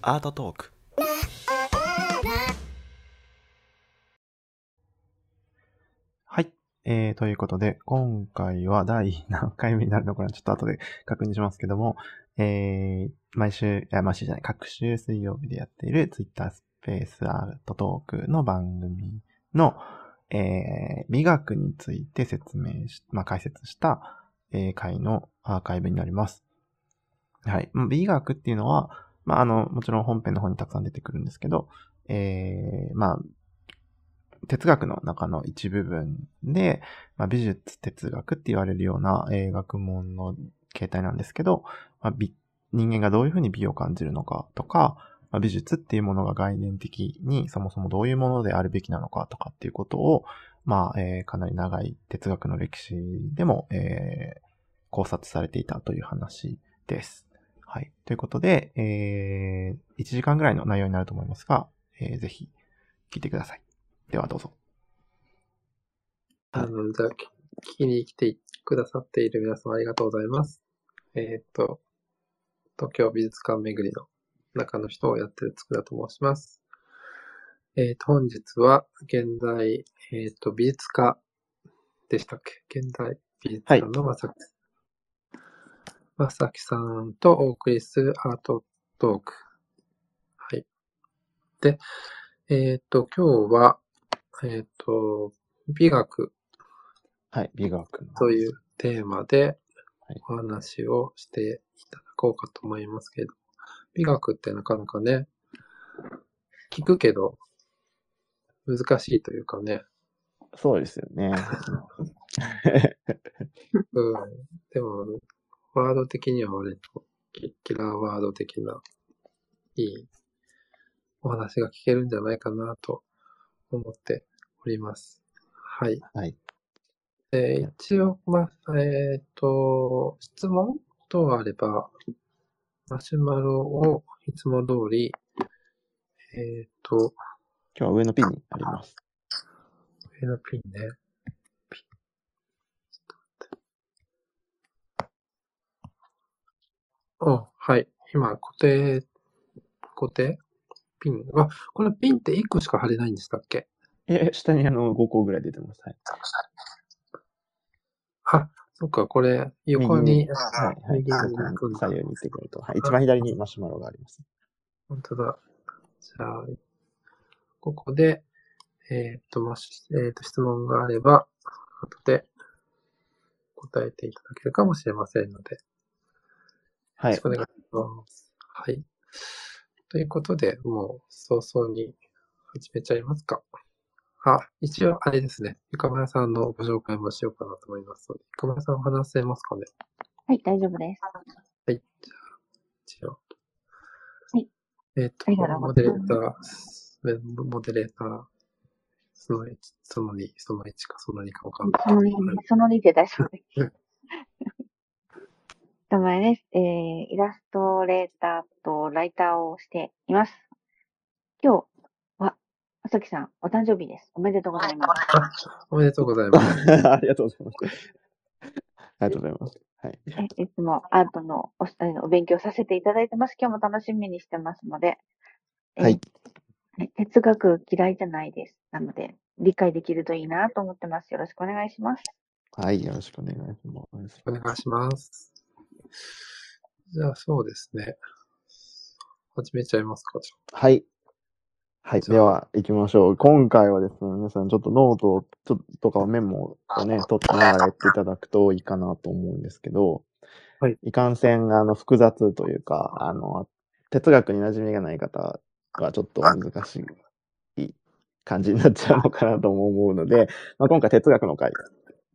アートトークはい。えー、ということで、今回は第何回目になるのかなちょっと後で確認しますけども、えー、毎週、いや、毎週じゃない、各週水曜日でやっている Twitter スペースアートトークの番組の、えー、美学について説明し、まあ、解説した、えー、回のアーカイブになります。はい。美学っていうのは、まあ、あの、もちろん本編の方にたくさん出てくるんですけど、えー、まあ、哲学の中の一部分で、まあ、美術哲学って言われるような、えー学問の形態なんですけど、まあ、人間がどういうふうに美を感じるのかとか、まあ、美術っていうものが概念的にそもそもどういうものであるべきなのかとかっていうことを、まあ、えーかなり長い哲学の歴史でも、えー考察されていたという話です。はい。ということで、えー、1時間ぐらいの内容になると思いますが、えーぜひ聞いてください。ではどうぞ。あの、じゃあ、き聞きに来てくださっている皆様ありがとうございます。えーっと、東京美術館巡りの中の人をやってるつくだと申します。えーっと、本日は、現在、えーっと、美術家でしたっけ？現代美術館のまさき、まさきさんとお送りするアートトーク。はい。で、えーっと、今日は、えーっと、美学はい。美学の。というテーマではいお話をしていただこうかと思いますけど、美学ってなかなかね、聞くけど難しいというかね、そうですよね。うん、でも、ワード的には割とキキラーワード的ないいお話が聞けるんじゃないかなと思っております。はい。はい。えー一応、まあ、えっ、と、質問等あれば、マシュマロをいつも通り、えっ、と、今日は上のピンにあります。上のピンね。ピン。ちょっと待って。あ、はい。今、固定、固定？ピン？あ、これピンって1個しか貼れないんでしたっけ？え、下にあの5個ぐらい出てます。はい。あ、そっか、これ、横に、右はい、はい。左右に行ってくると。はい。一番左にマシュマロがあります。本当だ。じゃあ、ここで、えーっと、もし、えーっと、質問があれば、後で答えていただけるかもしれませんので、よはいろしく。お願いします。はい。ということで、もう早々に始めちゃいますか。あ、一応あれですね。ゆかまやさんのご紹介もしようかなと思いますので、ゆかまやさんお話せますかね。はい、大丈夫です。はい。じゃあ、一応。はい。えっ、ありがとモデレーター、モデレーター、その1、その2、その1かその2かわかんない。その2、その2で大丈夫でうんす。名前です。えー、イラストレーターとライターをしています。今日は、まさきさん、お誕生日です。おめでとうございます。あ、おめでとうございます。ありがとうございます。ありがとうございます。はい。えいつもアートのおあのお勉強させていただいてます。今日も楽しみにしてますので、えーはい。ね哲学嫌いじゃないです。なので、理解できるといいなと思ってます。よろしくお願いします。はい。よろしくお願いします。お願いします。じゃあ、そうですね。始めちゃいますか。じはい。はい。では、行きましょう。今回はですね、皆さんちょっとノートをちょっとかメモをね、取ってながらやっていただくといいかなと思うんですけど、はい。いかんせん、あの、複雑というか、あの、哲学に馴染みがない方はちょっと難しい感じになっちゃうのかなとも思うので、まあ、今回哲学の回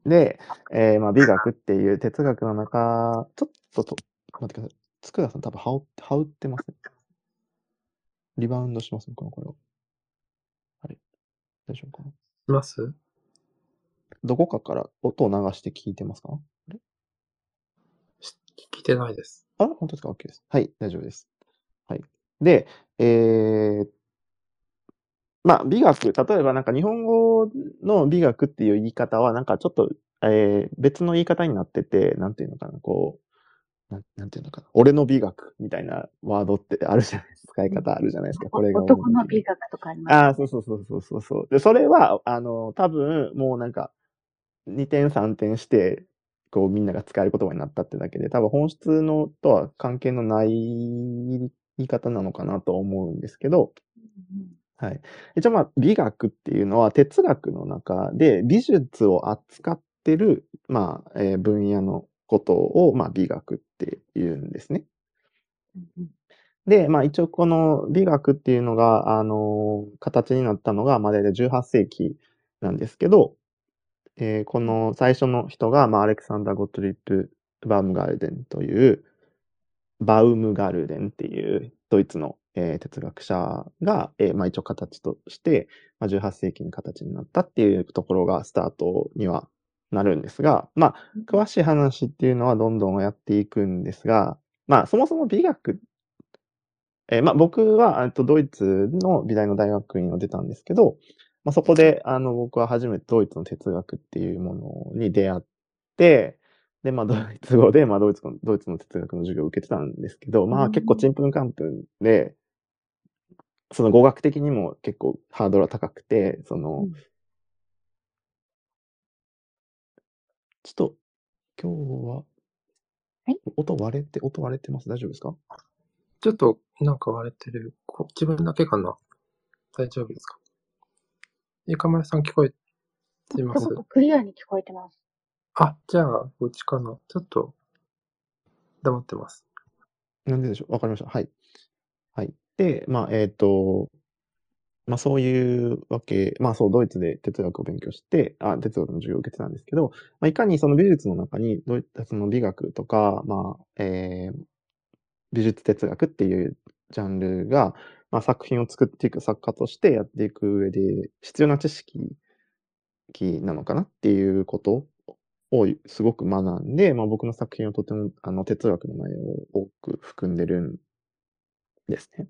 で、えーまあ、美学っていう哲学の中、ちょっとと、待ってください。つくださん多分羽織羽織ってますね。リバウンドしますね、この声は？はい。大丈夫かな？ゃあ、います？どこかから音を流して聞いてますか？あれ？し聞いてないです。あ、本当ですか ?OK です。はい、大丈夫です。はい。で、えー、まあ、美学、例えばなんか日本語の美学っていう言い方は、なんかちょっと、えー別の言い方になってて、なんていうのかな、こう、なんなんていうのかな。俺の美学みたいなワードってあるじゃないですか。使い方あるじゃないですか。これがお男の美学とかあります。ああ、そうそうそうそうそうそう。で、それは、あの、多分、もうなんか、2点3点して、こう、みんなが使える言葉になったってだけで、多分本質のとは関係のない言い方なのかなと思うんですけど、うんはい。一応まあ、美学っていうのは哲学の中で美術を扱ってる、まあ、えー分野のことを、まあ、美学って言うんですね。うんうんで、まあ一応この美学っていうのが、あの形になったのが、まあ大体18世紀なんですけど、えーこの最初の人が、まあアレクサンダー・ゴットリップ・バウムガルデンという、バウムガルデンっていうドイツの、えー哲学者が、えーまあ一応形として、まあ、18世紀に形になったっていうところがスタートにはなるんですが、まあ詳しい話っていうのはどんどんやっていくんですが、まあそもそも美学えーまあ僕は、と、ドイツの美大の大学院を出たんですけど、まあそこで、あの、僕は初めてドイツの哲学っていうものに出会って、で、まあドイツ語で、まあドイツの、ドイツの哲学の授業を受けてたんですけど、まうんあ結構ちんぷんかんぷんで、その語学的にも結構ハードルは高くて、その、うんちょっと、今日は、はい音割れて、音割れてます？大丈夫ですか？ちょっとなんか割れてる。こ自分だけかな？大丈夫ですか？いかまえさん聞こえてます？クリアに聞こえてます。あ、じゃあ、うちかなちょっと、黙ってます。なんででしょう？わかりました。はい。はい。で、まあ、えっ、と、まあそういうわけ、まあそう、ドイツで哲学を勉強して、あ、哲学の授業を受けてたんですけど、まあいかにその美術の中に、どういったその美学とか、まあ、えー美術哲学っていうジャンルが、まあ作品を作っていく作家としてやっていく上で必要な知識なのかなっていうことをすごく学んで、まあ僕の作品はとてもあの哲学の内容を多く含んでるんですね。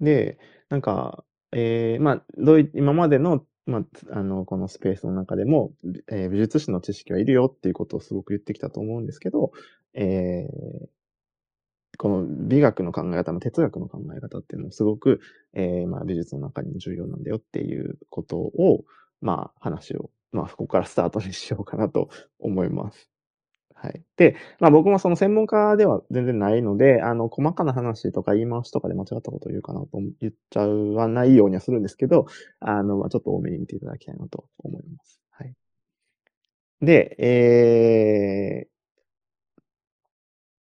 で、なんか、えーまあ、どうい今までの、まあ、あの、このスペースの中でも、えー美術史の知識はいるよっていうことをすごく言ってきたと思うんですけど、えーこの美学の考え方の哲学の考え方っていうのもすごく、えーまあ、美術の中にも重要なんだよっていうことを、まあ、話を、まあ、ここからスタートにしようかなと思います。はい。で、まあ僕もその専門家では全然ないので、あの、細かな話とか言い回しとかで間違ったことを言うかなと言っちゃわないようにはするんですけど、あの、まあちょっと多めに見ていただきたいなと思います。はい。で、え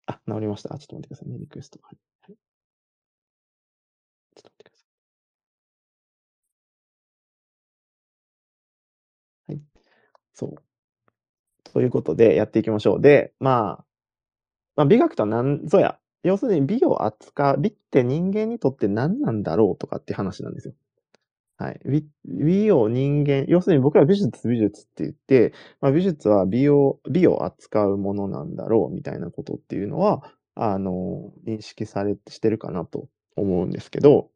ー、あ、治りました。あちょっと待ってくださいね。リクエスト。はい。はい、ちょっと待ってください。はい。そう。ということで、やっていきましょう。で、まあ、まあ、美学とは何ぞや。要するに美を扱う、美って人間にとって何なんだろうとかって話なんですよ。はい。美、美を人間、要するに僕ら美術美術って言って、まあ、美術は美を、美を扱うものなんだろうみたいなことっていうのは、あの、認識されて、してるかなと思うんですけど、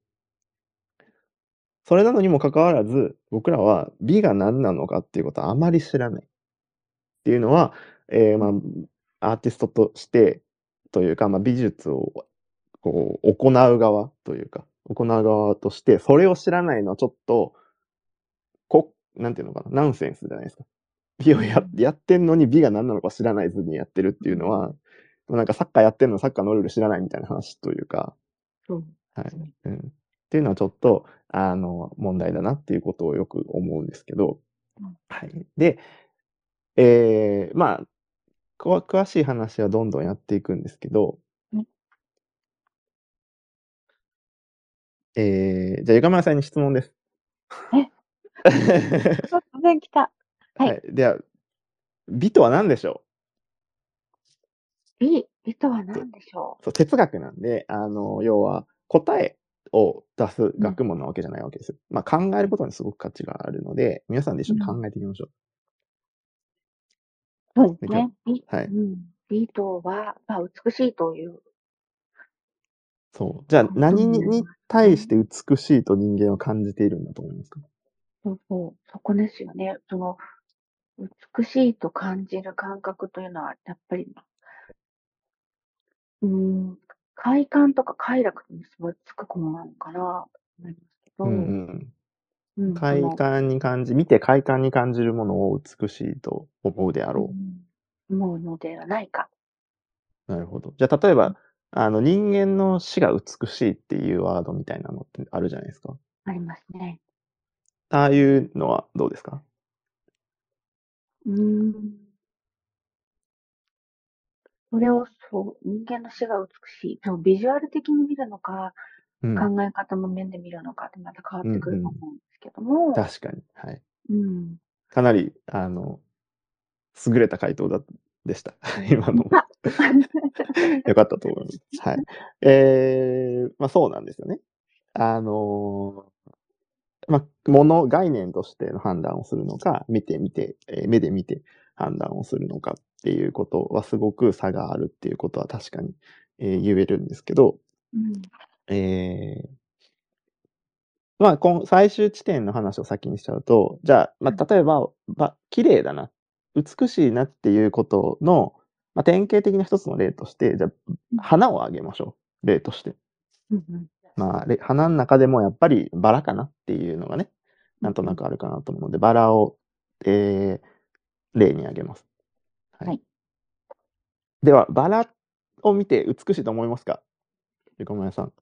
それなのにもかかわらず、僕らは美が何なのかっていうことはあまり知らない。っていうのは、えーまあ、アーティストとして、というか、まあ、美術をこう行う側というか、行う側として、それを知らないのはちょっと、こ、なんていうのかな、ナンセンスじゃないですか。美をややってんのに美が何なのか知らないずにやってるっていうのは、なんかサッカーやってんのにサッカーのルール知らないみたいな話というか、そう。はい。うん。っていうのはちょっと、あの、問題だなっていうことをよく思うんですけどうん、はい。で、えー、まあ、詳しい話はどんどんやっていくんですけどうん、えー、じゃあ、ゆかまやさんに質問です。え？突然来た。はいはい。では、美とは何でしょ美、美とは何でしょう？そう、哲学なんで、あの、要は、答えを出す学問なわけじゃないわけですよ。まあ、考えることにすごく価値があるので、皆さんで一緒に考えていきましょう。う。そうですね。美、はいうん。美とは、まあ、美しいという。そう。じゃあ、うん何にに対して美しいと人間は感じているんだと思いますか？そうそう。そこですよね。その、美しいと感じる感覚というのは、やっぱり、うん、快感とか快楽と結びつくものなのかなと思いますけど、うんうん。うん快感に感じ、見て快感に感じるものを美しいと思うであろうん思うのではないか。う。なるほど。じゃあ、例えば、あの、人間の死が美しいっていうワードみたいなのってあるじゃないですか。ありますね。ああいうのはどうですか？うん。それをそう、人間の死が美しい。そうビジュアル的に見るのか、うん。考え方の面で見るのかってまた変わってくると思うんですけども、確かに。はい。うん。かなり、あの、優れた回答だ、でした。今の よかったと思います。はい。えー、まあそうなんですよね。あのーまあ、もの、概念としての判断をするのか、見てみて、えー目で見て判断をするのかっていうことはすごく差があるっていうことは確かに、えー言えるんですけど、うん。えーまあ、この最終地点の話を先にしちゃうと、じゃあ、まあ、例えば、ば綺麗だな、美しいなっていうことの、まあ、典型的な一つの例として、じゃあ、花をあげましょう。例として。まあ、れ花の中でもやっぱりバラかなっていうのがね、なんとなくあるかなと思うので、バラを、えー、例にあげます。はい。はいでは、バラを見て美しいと思いますか？横村さん、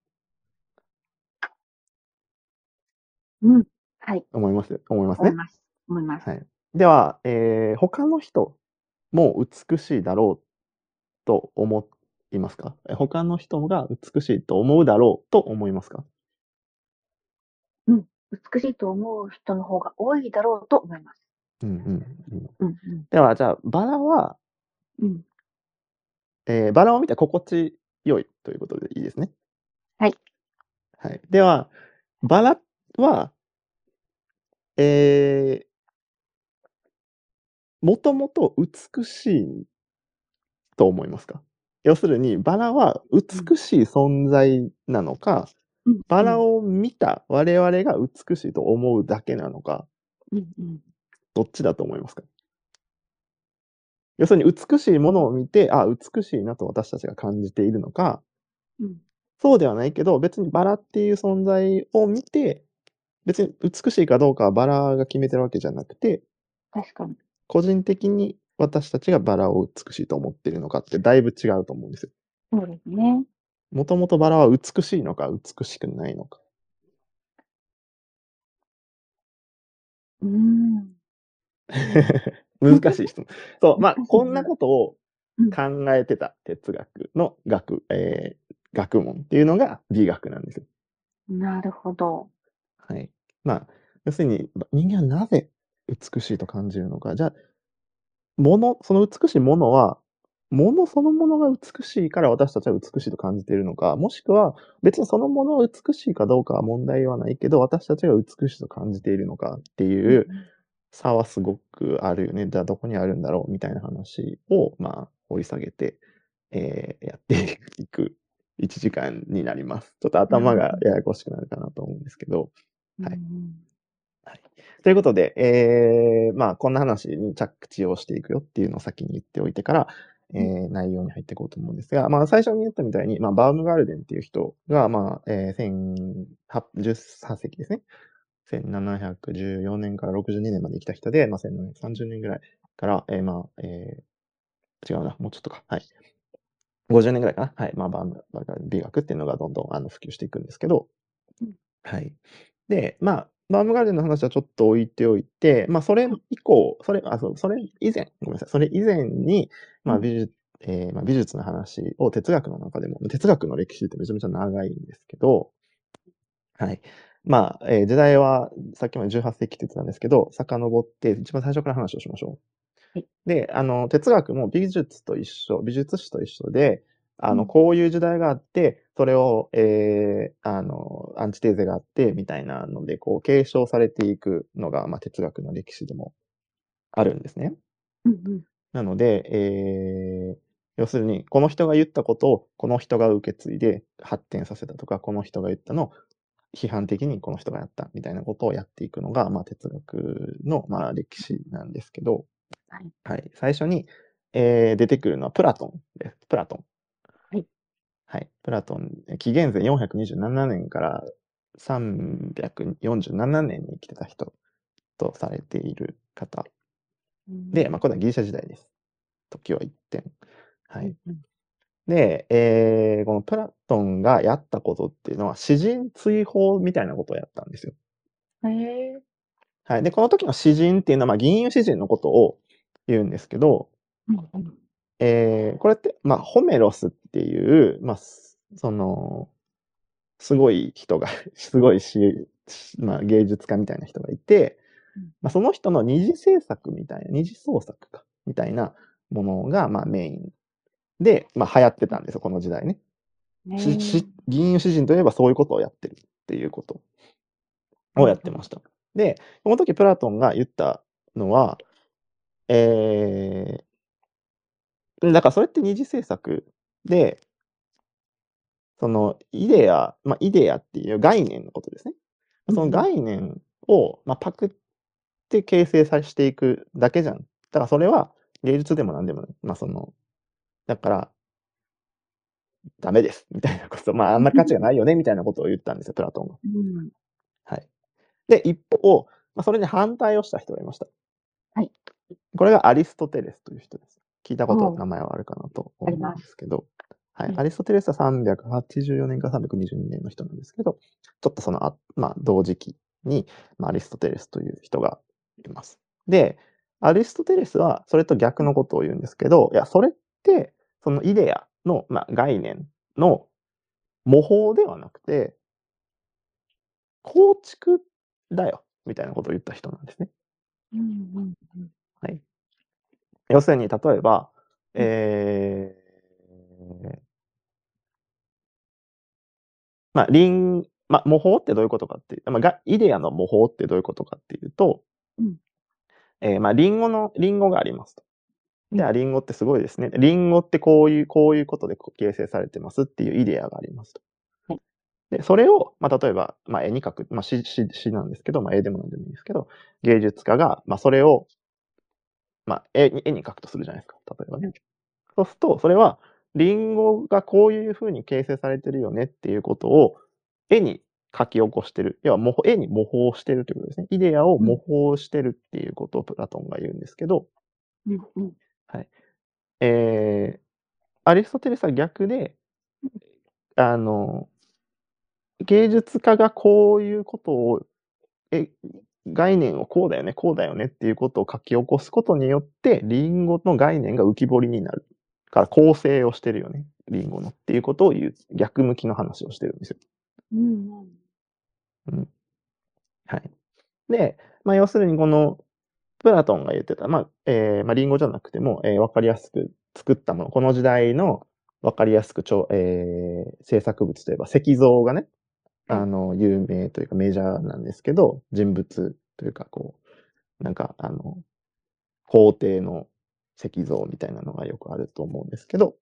うん。はい。思います？思いますね？思います。思います。はい。では、えー、他の人も美しいだろうと思いますか？え他の人が美しいと思うだろうと思いますか？美しいと思う人の方が多いだろうと思います。うんうんうん。うんでは、じゃあ、バラは、うん。うん。えーバラを見て心地よいということでいいですね？はい。はい。では、バラは、えー、もともと美しいと思いますか？要するに、バラは美しい存在なのか、うんバラ、を見た我々が美しいと思うだけなのか、うんうん。どっちだと思いますか？要するに美しいものを見て、あ、美しいなと私たちが感じているのか、うん。そうではないけど、別にバラっていう存在を見て、別に美しいかどうかはバラが決めてるわけじゃなくて、確かに。個人的に私たちがバラを美しいと思っているのかってだいぶ違うと思うんですよ。そうですね。もともとバラは美しいのか美しくないのか。うん。難しい質問。そう、まあこんなことをうん考えてた哲学の学、えー学問っていうのが美学なんですよ。なるほど。はい。まあ、要するに、人間はなぜ美しいと感じるのか。じゃあ、もの、その美しいものは、ものそのものが美しいから私たちは美しいと感じているのか、もしくは別にそのものは美しいかどうかは問題はないけど、私たちが美しいと感じているのかっていう差はすごくあるよね。じゃあどこにあるんだろうみたいな話を、まあ、掘り下げて、えーやっていく1時間になります。ちょっと頭がややこしくなるかなと思うんですけど。はいうんということで、えー、まあ、こんな話に着地をしていくよっていうのを先に言っておいてから、えー、内容に入っていこうと思うんですが、まあ、最初に言ったみたいに、まあ、バウムガルデンっていう人が、まあ、えー、18世紀ですね。1714年から62年まで生きた人で、まあ、1730年ぐらいから、えー、まあ、えー、違うな、もうちょっとか。はい。50年ぐらいかな。はい。まあ、バウムガルデン美学っていうのがどんどんあの普及していくんですけど、うんはい。で、まあ、バームガーデンの話はちょっと置いておいて、まあ、それ以降、それ、あ、そう、それ以前、ごめんなさい、それ以前に、まあ、うん美術、えーまあ、美術の話を哲学の中でも、哲学の歴史ってめちゃめちゃ長いんですけど、はい。まあ、えー時代は、さっきまで18世紀って言ってたんですけど、遡って、一番最初から話をしましょう。はいで、あの、哲学も美術と一緒、美術史と一緒で、あの、うんこういう時代があって、それを、えーあの、アンチテーゼがあって、みたいなので、こう、継承されていくのが、まあ、哲学の歴史でもあるんですね。うんうんなので、えー要するに、この人が言ったことを、この人が受け継いで発展させたとか、この人が言ったのを批判的にこの人がやったみたいなことをやっていくのが、まあ、哲学の、まあ、歴史なんですけど、はいはい。最初に、えー出てくるのはプラトンです。プラトン。はい。はい。プラトン、紀元前427年から347年に生きてた人とされている方で、まあ、これはギリシャ時代です。時は一転。はい。で、えー、このプラトンがやったことっていうのは、詩人追放みたいなことをやったんですよ。へえ。はい。で、この時の詩人っていうのは、まあ、銀融詩人のことを言うんですけど、うんうんえー、これって、まあ、ホメロスっていう、まあ、すその、すごい人が、すごい詩、まあ、芸術家みたいな人がいてうん、まあ、その人の二次制作みたいな、二次創作か、みたいなものが、まあ、メインで、まあ、流行ってたんですよ、この時代ね。ねしし銀融詩人といえばそういうことをやってるっていうことをやってました。で、この時プラトンが言ったのは、えー、だからそれって二次制作で、そのイデア、まあ、イデアっていう概念のことですね。その概念を、まあ、パクって形成させていくだけじゃん。だからそれは芸術でも何でもない。まあその、だから、ダメです。みたいなこと。まああんな価値がないよね。みたいなことを言ったんですよ、プラトンが。うんはい。で、一方、まあ、それに反対をした人がいました。はい。これがアリストテレスという人です。聞いたこと、名前はあるかなと思うんですけど、はい。うんアリストテレスは384年から322年の人なんですけど、ちょっとその、あまあ、同時期に、まあ、アリストテレスという人がいます。で、アリストテレスはそれと逆のことを言うんですけど、いや、それって、そのイデアの、まあ、概念の模倣ではなくて、構築だよ、みたいなことを言った人なんですね。うんうんうんはい。要するに、例えば、えー、まあ、輪、まあ、模倣ってどういうことかっていう、まあ、がイデアの模倣ってどういうことかっていうと、うんえーまあ、リンゴの、リンゴがありますと。で、うんあリンゴってすごいですね。リンゴってこういう、こういうことで形成されてますっていうイデアがありますとはい。で、それを、まあ、例えば、まあ、絵に描く、まあ、詩、詩、詩なんですけど、まあ、絵でもなんでもいいんですけど、芸術家が、まあ、それを、まあ、絵に、絵に描くとするじゃないですか。例えばね。そうすると、それは、リンゴがこういう風に形成されてるよねっていうことを、絵に書き起こしてる。要は、模倣絵に模倣してるということですね。イデアを模倣してるっていうことをプラトンが言うんですけど、うんうんえー、アリストテレスは逆で、あの、芸術家がこういうことを、え、概念をこうだよね、こうだよねっていうことを書き起こすことによって、リンゴの概念が浮き彫りになる。から構成をしてるよね、リンゴのっていうことを言う、逆向きの話をしてるんですよ。うんうんはい。で、まあ、要するにこの、プラトンが言ってた、まあ、えー、まあ、リンゴじゃなくても、えー、わかりやすく作ったもの、この時代のわかりやすくちょ、えー、制作物といえば石像がね、あの、有名というかメジャーなんですけど、人物というか、こう、なんか、あの、皇帝の石像みたいなのがよくあると思うんですけど、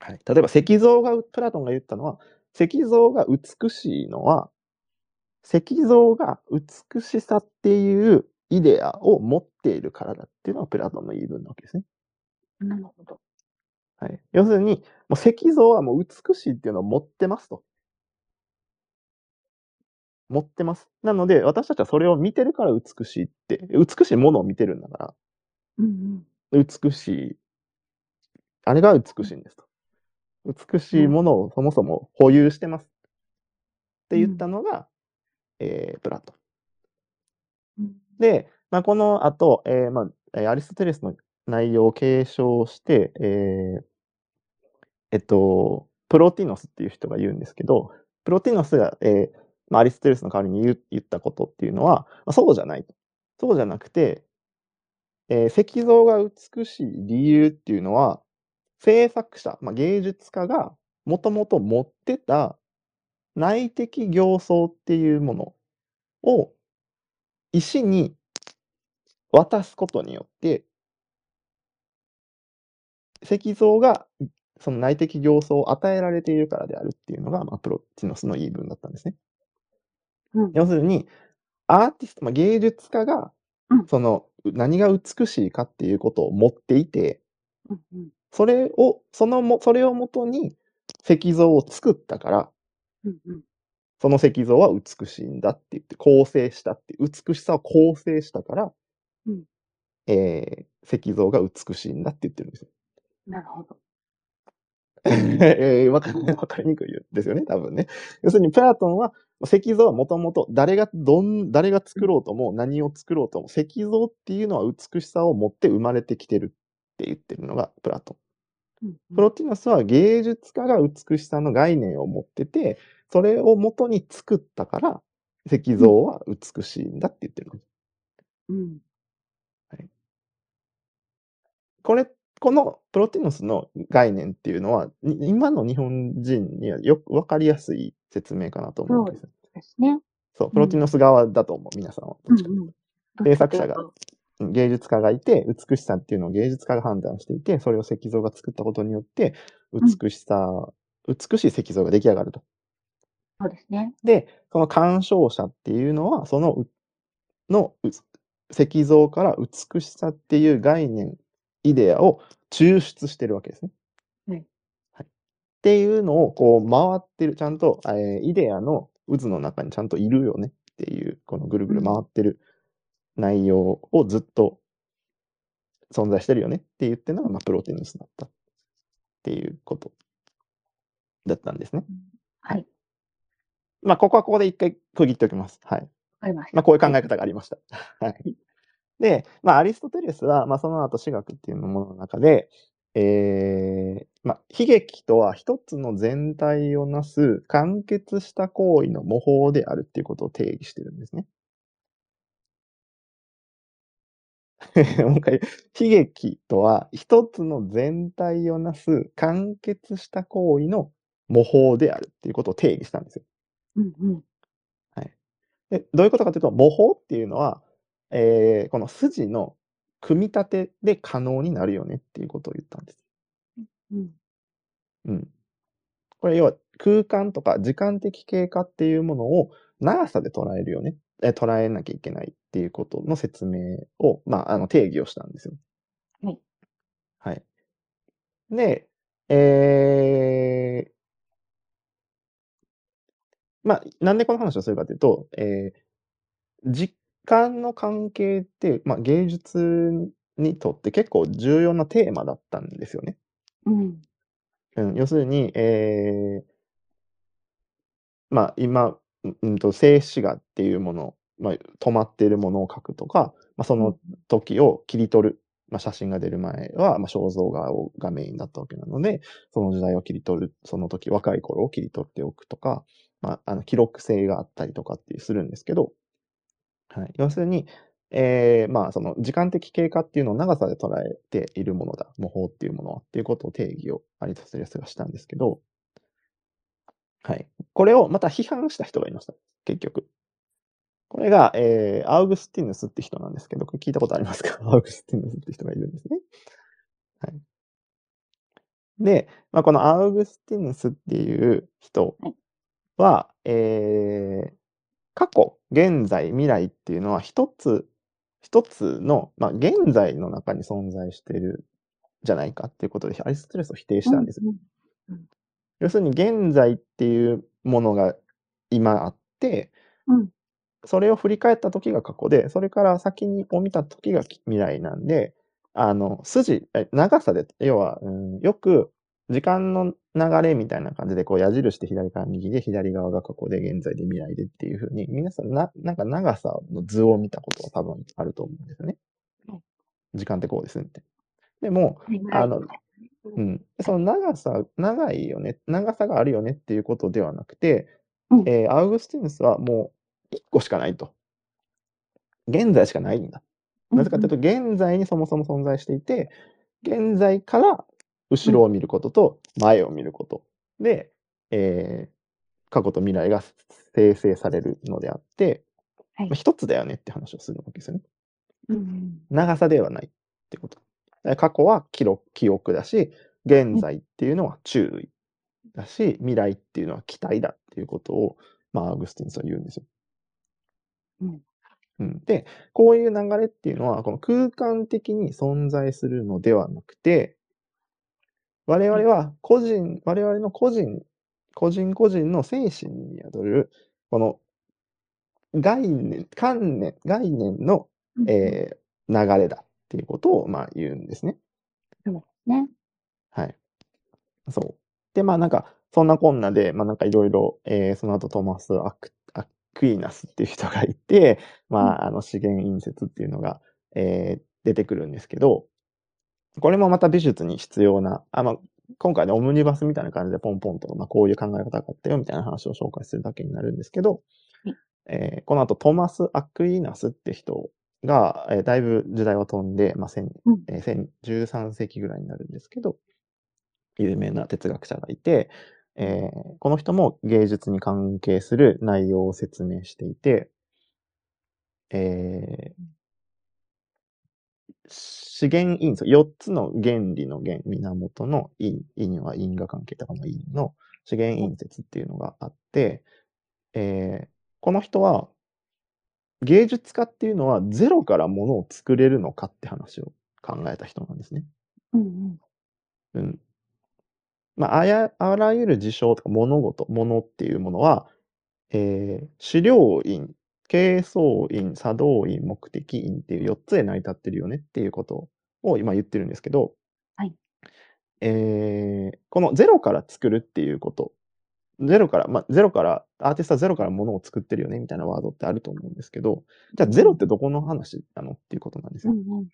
はい。例えば石像が、プラトンが言ったのは、石像が美しいのは、石像が美しさっていうイデアを持っているからだっていうのがプラトンの言い分なわけですね。なるほど。はい。要するに、もう石像はもう美しいっていうのを持ってますと。持ってます。なので、私たちはそれを見てるから美しいって、美しいものを見てるんだから、うんうん美しい、あれが美しいんですと。美しいものをそもそも保有してます。って言ったのが、えー、プラトン。うんで、まあ、この後、えーまあ、えーアリストテレスの内容を継承して、えーえっと、プロティノスっていう人が言うんですけど、プロティノスが、えーまあ、アリストテレスの代わりに言ったことっていうのは、まあ、そうじゃないと。そうじゃなくて、えー石像が美しい理由っていうのは、制作者、まあ、芸術家がもともと持ってた内的形相っていうものを石に渡すことによって、石像がその内的形相を与えられているからであるっていうのが、まあ、プロティノスの言い分だったんですね。うん要するに、アーティスト、まあ、芸術家がうん、その、何が美しいかっていうことを持っていて、うんうんそれを、そのも、それをもとに、石像を作ったから、うんうん。その石像は美しいんだって言って、構成したって、美しさを構成したから、うんえー石像が美しいんだって言ってるんですよ。なるほど。えー わか わかりにくいですよね、多分ね。要するに、プラトンは、石像はもともと誰が、どん、誰が作ろうとも、何を作ろうとも、石像っていうのは美しさを持って生まれてきてるって言ってるのがプラトン。うんプロティノスは芸術家が美しさの概念を持ってて、それを元に作ったから、石像は美しいんだって言ってるんです。うん。これ、このプロティノスの概念っていうのは、に今の日本人にはよくわかりやすい説明かなと思うんですよ。ですね。そう、プロティノス側だと思う、皆さんは。うんうん。制作者がどっちかうん芸術家がいて、美しさっていうのを芸術家が判断していて、それを石像が作ったことによって、ん美しさ、美しい石像が出来上がると。というとそうですね。で、その鑑賞者っていうのは、そのう、のう石像から美しさっていう概念、イデアを抽出してるわけですね。はいはい。っていうのを、こう、回ってる、ちゃんと、えーイデアの渦の中にちゃんといるよねっていう、このぐるぐる回ってる内容をずっと存在してるよねって言ってるのが、まあ、プロティヌスだったっていうことだったんですね。はい。まあ、ここはここで一回区切っておきます。はい。まあ、こういう考え方がありました。はい。で、まあ、アリストテレスは、まあ、その後、私学っていうものの中で、えー、まあ、悲劇とは一つの全体をなす完結した行為の模倣であるっていうことを定義してるんですね。もう一回、悲劇とは一つの全体をなす完結した行為の模倣であるっていうことを定義したんですよ。うんうん。でどういうことかというと、模倣っていうのは、えーこの筋の組み立てで可能になるよねっていうことを言ったんです。うん。うん。これ要は空間とか時間的経過っていうものを長さで捉えるよね。え捉えなきゃいけないっていうことの説明を、まあ、あの定義をしたんですよ。はい。はい。で、えー、まあ、なんでこの話をするかというと、えー時間の関係って、まあ、芸術にとって結構重要なテーマだったんですよね。うん。うん、要するに、えーまあ今、うんうんと、静止画っていうもの、まあ、止まっているものを描くとか、まあ、その時を切り取る、まあ、写真が出る前は、まあ、肖像画をがメインだったわけなので、その時代を切り取る、その時、若い頃を切り取っておくとか、まあ、あの記録性があったりとかっていうするんですけど、はい、要するに、えーまあ、その時間的経過っていうのを長さで捉えているものだ、模倣っていうものはっていうことを定義をアリストテレスがしたんですけど、はい。これをまた批判した人がいました。結局。これが、えー、アウグスティヌスって人なんですけど、聞いたことありますか？アウグスティヌスって人がいるんですね。はい。で、まあ、このアウグスティヌスっていう人は、えー、過去、現在、未来っていうのは一つ、一つの、まあ、現在の中に存在しているじゃないかっていうことで、アリストテレスを否定したんですよ。要するに現在っていうものが今あって、うんそれを振り返った時が過去で、それから先にを見た時が未来なんで、あの、筋、え長さで、要は、うん、よく時間の流れみたいな感じで、こう矢印で左から右で、左側が過去で、現在で未来でっていう風に、皆さんな、なんか長さの図を見たことは多分あると思うんですよねはい。時間ってこうですねって。でも、あのうん。その長さ、長いよね、長さがあるよねっていうことではなくて、うんえーアウグスティヌスはもう一個しかないと。現在しかないんだ。なぜかというと、現在にそもそも存在していて、現在から後ろを見ることと前を見ることで、えー過去と未来が生成されるのであって、はいまあ一つだよねって話をするわけですよね。うん長さではないってこと。え過去は記録、記憶だし、現在っていうのは注意だし、未来っていうのは期待だっていうことを、まあ、アウグスティヌスは言うんですよ。うんうん、で、こういう流れっていうのは、この空間的に存在するのではなくて、我々は個人、我々の個人、個人個人の精神に宿る、この概念、観念、概念の、うんえー流れだっていうことを、まあ言うんですね。そうですね。はい。そう。で、まあなんか、そんなこんなで、まあなんかいろいろ、えーその後トーマス・アクアクイナスっていう人がいて、まああの資源因説っていうのが、えー出てくるんですけど、これもまた美術に必要な、あまあ、今回のオムニバスみたいな感じでポンポンと、まあこういう考え方があったよみたいな話を紹介するだけになるんですけどはい、えーこの後トーマス・アクイナスって人が、えーだいぶ時代を飛んで、まあ、1000うん。えー1013世紀ぐらいになるんですけど、有名な哲学者がいて、えーこの人も芸術に関係する内容を説明していて、えー資源因素、4つの原理の原、源の因、因は因果関係とかの因の資源因説っていうのがあって、えーこの人は芸術家っていうのはゼロからものを作れるのかって話を考えた人なんですね。うんうん。うん。まあ、あや、あらゆる事象とか物事、物っていうものは、えー、資料因、形相因、作動因、目的因っていう4つで成り立ってるよねっていうことを今言ってるんですけど、はい。えー、このゼロから作るっていうこと、ゼロから、まあ、ゼロから、アーティストはゼロから物を作ってるよねみたいなワードってあると思うんですけど、じゃあゼロってどこの話なのっていうことなんですよ。うん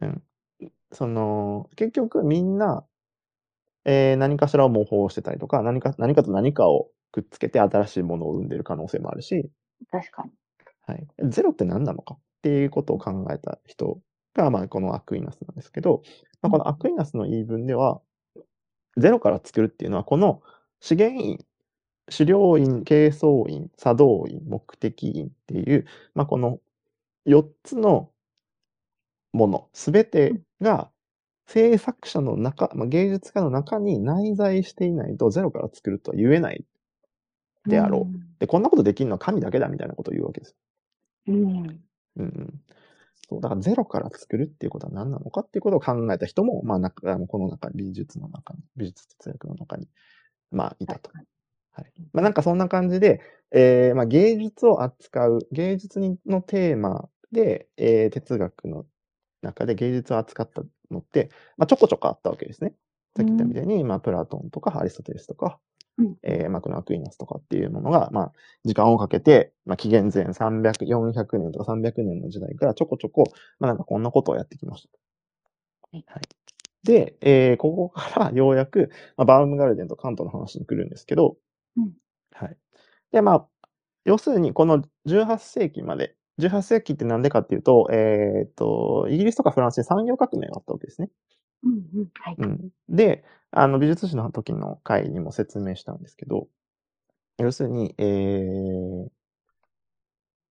うん。うん。その、結局みんな、えー何かしらを模倣してたりとか、何か、何かと何かをくっつけて新しいものを生んでる可能性もあるし、確かに。はい。ゼロって何なのかっていうことを考えた人が、まあ、このアクイナスなんですけど、まあ、このアクイナスの言い分では、ゼロから作るっていうのは、この資源因、資料因、形相因、作動因、目的因っていう、まあ、この4つのもの、すべてが制作者の中、まあ、芸術家の中に内在していないとゼロから作るとは言えないであろう。で、こんなことできるのは神だけだみたいなことを言うわけです。うん。うん。そう、だからゼロから作るっていうことは何なのかっていうことを考えた人も、まあ、中あのこの中、美術の中に、美術哲学の中に、まあ、いたと確。かに。はい。まあ、なんかそんな感じで、えーまあ、芸術を扱う、芸術にのテーマで、えー哲学の中で芸術を扱ったのって、まあ、ちょこちょこあったわけですね。さっき言ったみたいに、まあ、プラトンとかアリストテレスとか、うん。えーまあ、このアクイナスとかっていうものが、まあ、時間をかけて、まあ、紀元前300、400年とか300年の時代からちょこちょこ、まあ、なんかこんなことをやってきました。はいで、えーここからようやく、まあ、バウムガルデンとカントの話に来るんですけど、うんはい。で、まあ、要するにこの18世紀まで、18世紀ってなんでかっていうと、えーっと、イギリスとかフランスで産業革命があったわけですね。うんうん。はい。で、あの、美術史の時の回にも説明したんですけど、要するに、えー、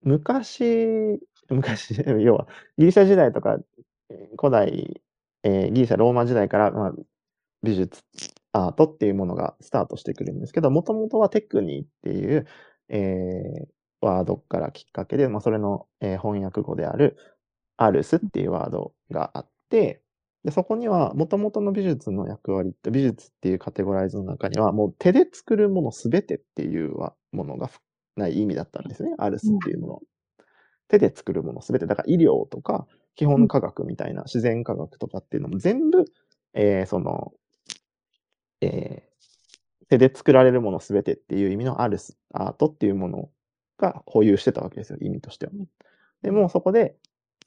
昔、昔、要は、ギリシャ時代とか、古代、えーギリシャ、ローマ時代から、まあ、美術、アートっていうものがスタートしてくるんですけど、もともとはテクニーっていう、えーワードからきっかけで、まあ、それの、えー翻訳語である、アルスっていうワードがあって、で、そこには、もともとの美術の役割って、美術っていうカテゴライズの中には、もう手で作るものすべてっていうはものがふない意味だったんですね。アルスっていうもの。手で作るものすべて。だから医療とか、基本科学みたいな自然科学とかっていうのも全部、えーその、えー手で作られるものすべてっていう意味のアルス、アートっていうものが保有してたわけですよ、意味としては。でもうそこで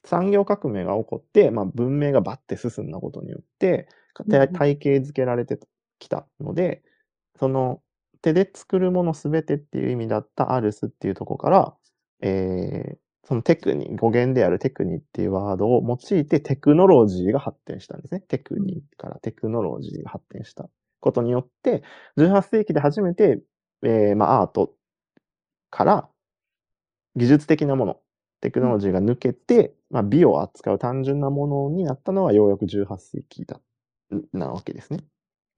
産業革命が起こって、まあ、文明がバッて進んだことによって、体系づけられてきたので、その手で作るものすべてっていう意味だったアルスっていうところから、えーそのテクニー、語源であるテクニーっていうワードを用いてテクノロジーが発展したんですね。テクニーからテクノロジーが発展したことによって、18世紀で初めて、えーまあ、アートから技術的なもの、テクノロジーが抜けて、まあ、美を扱う単純なものになったのはようやく18世紀だ、なわけですね。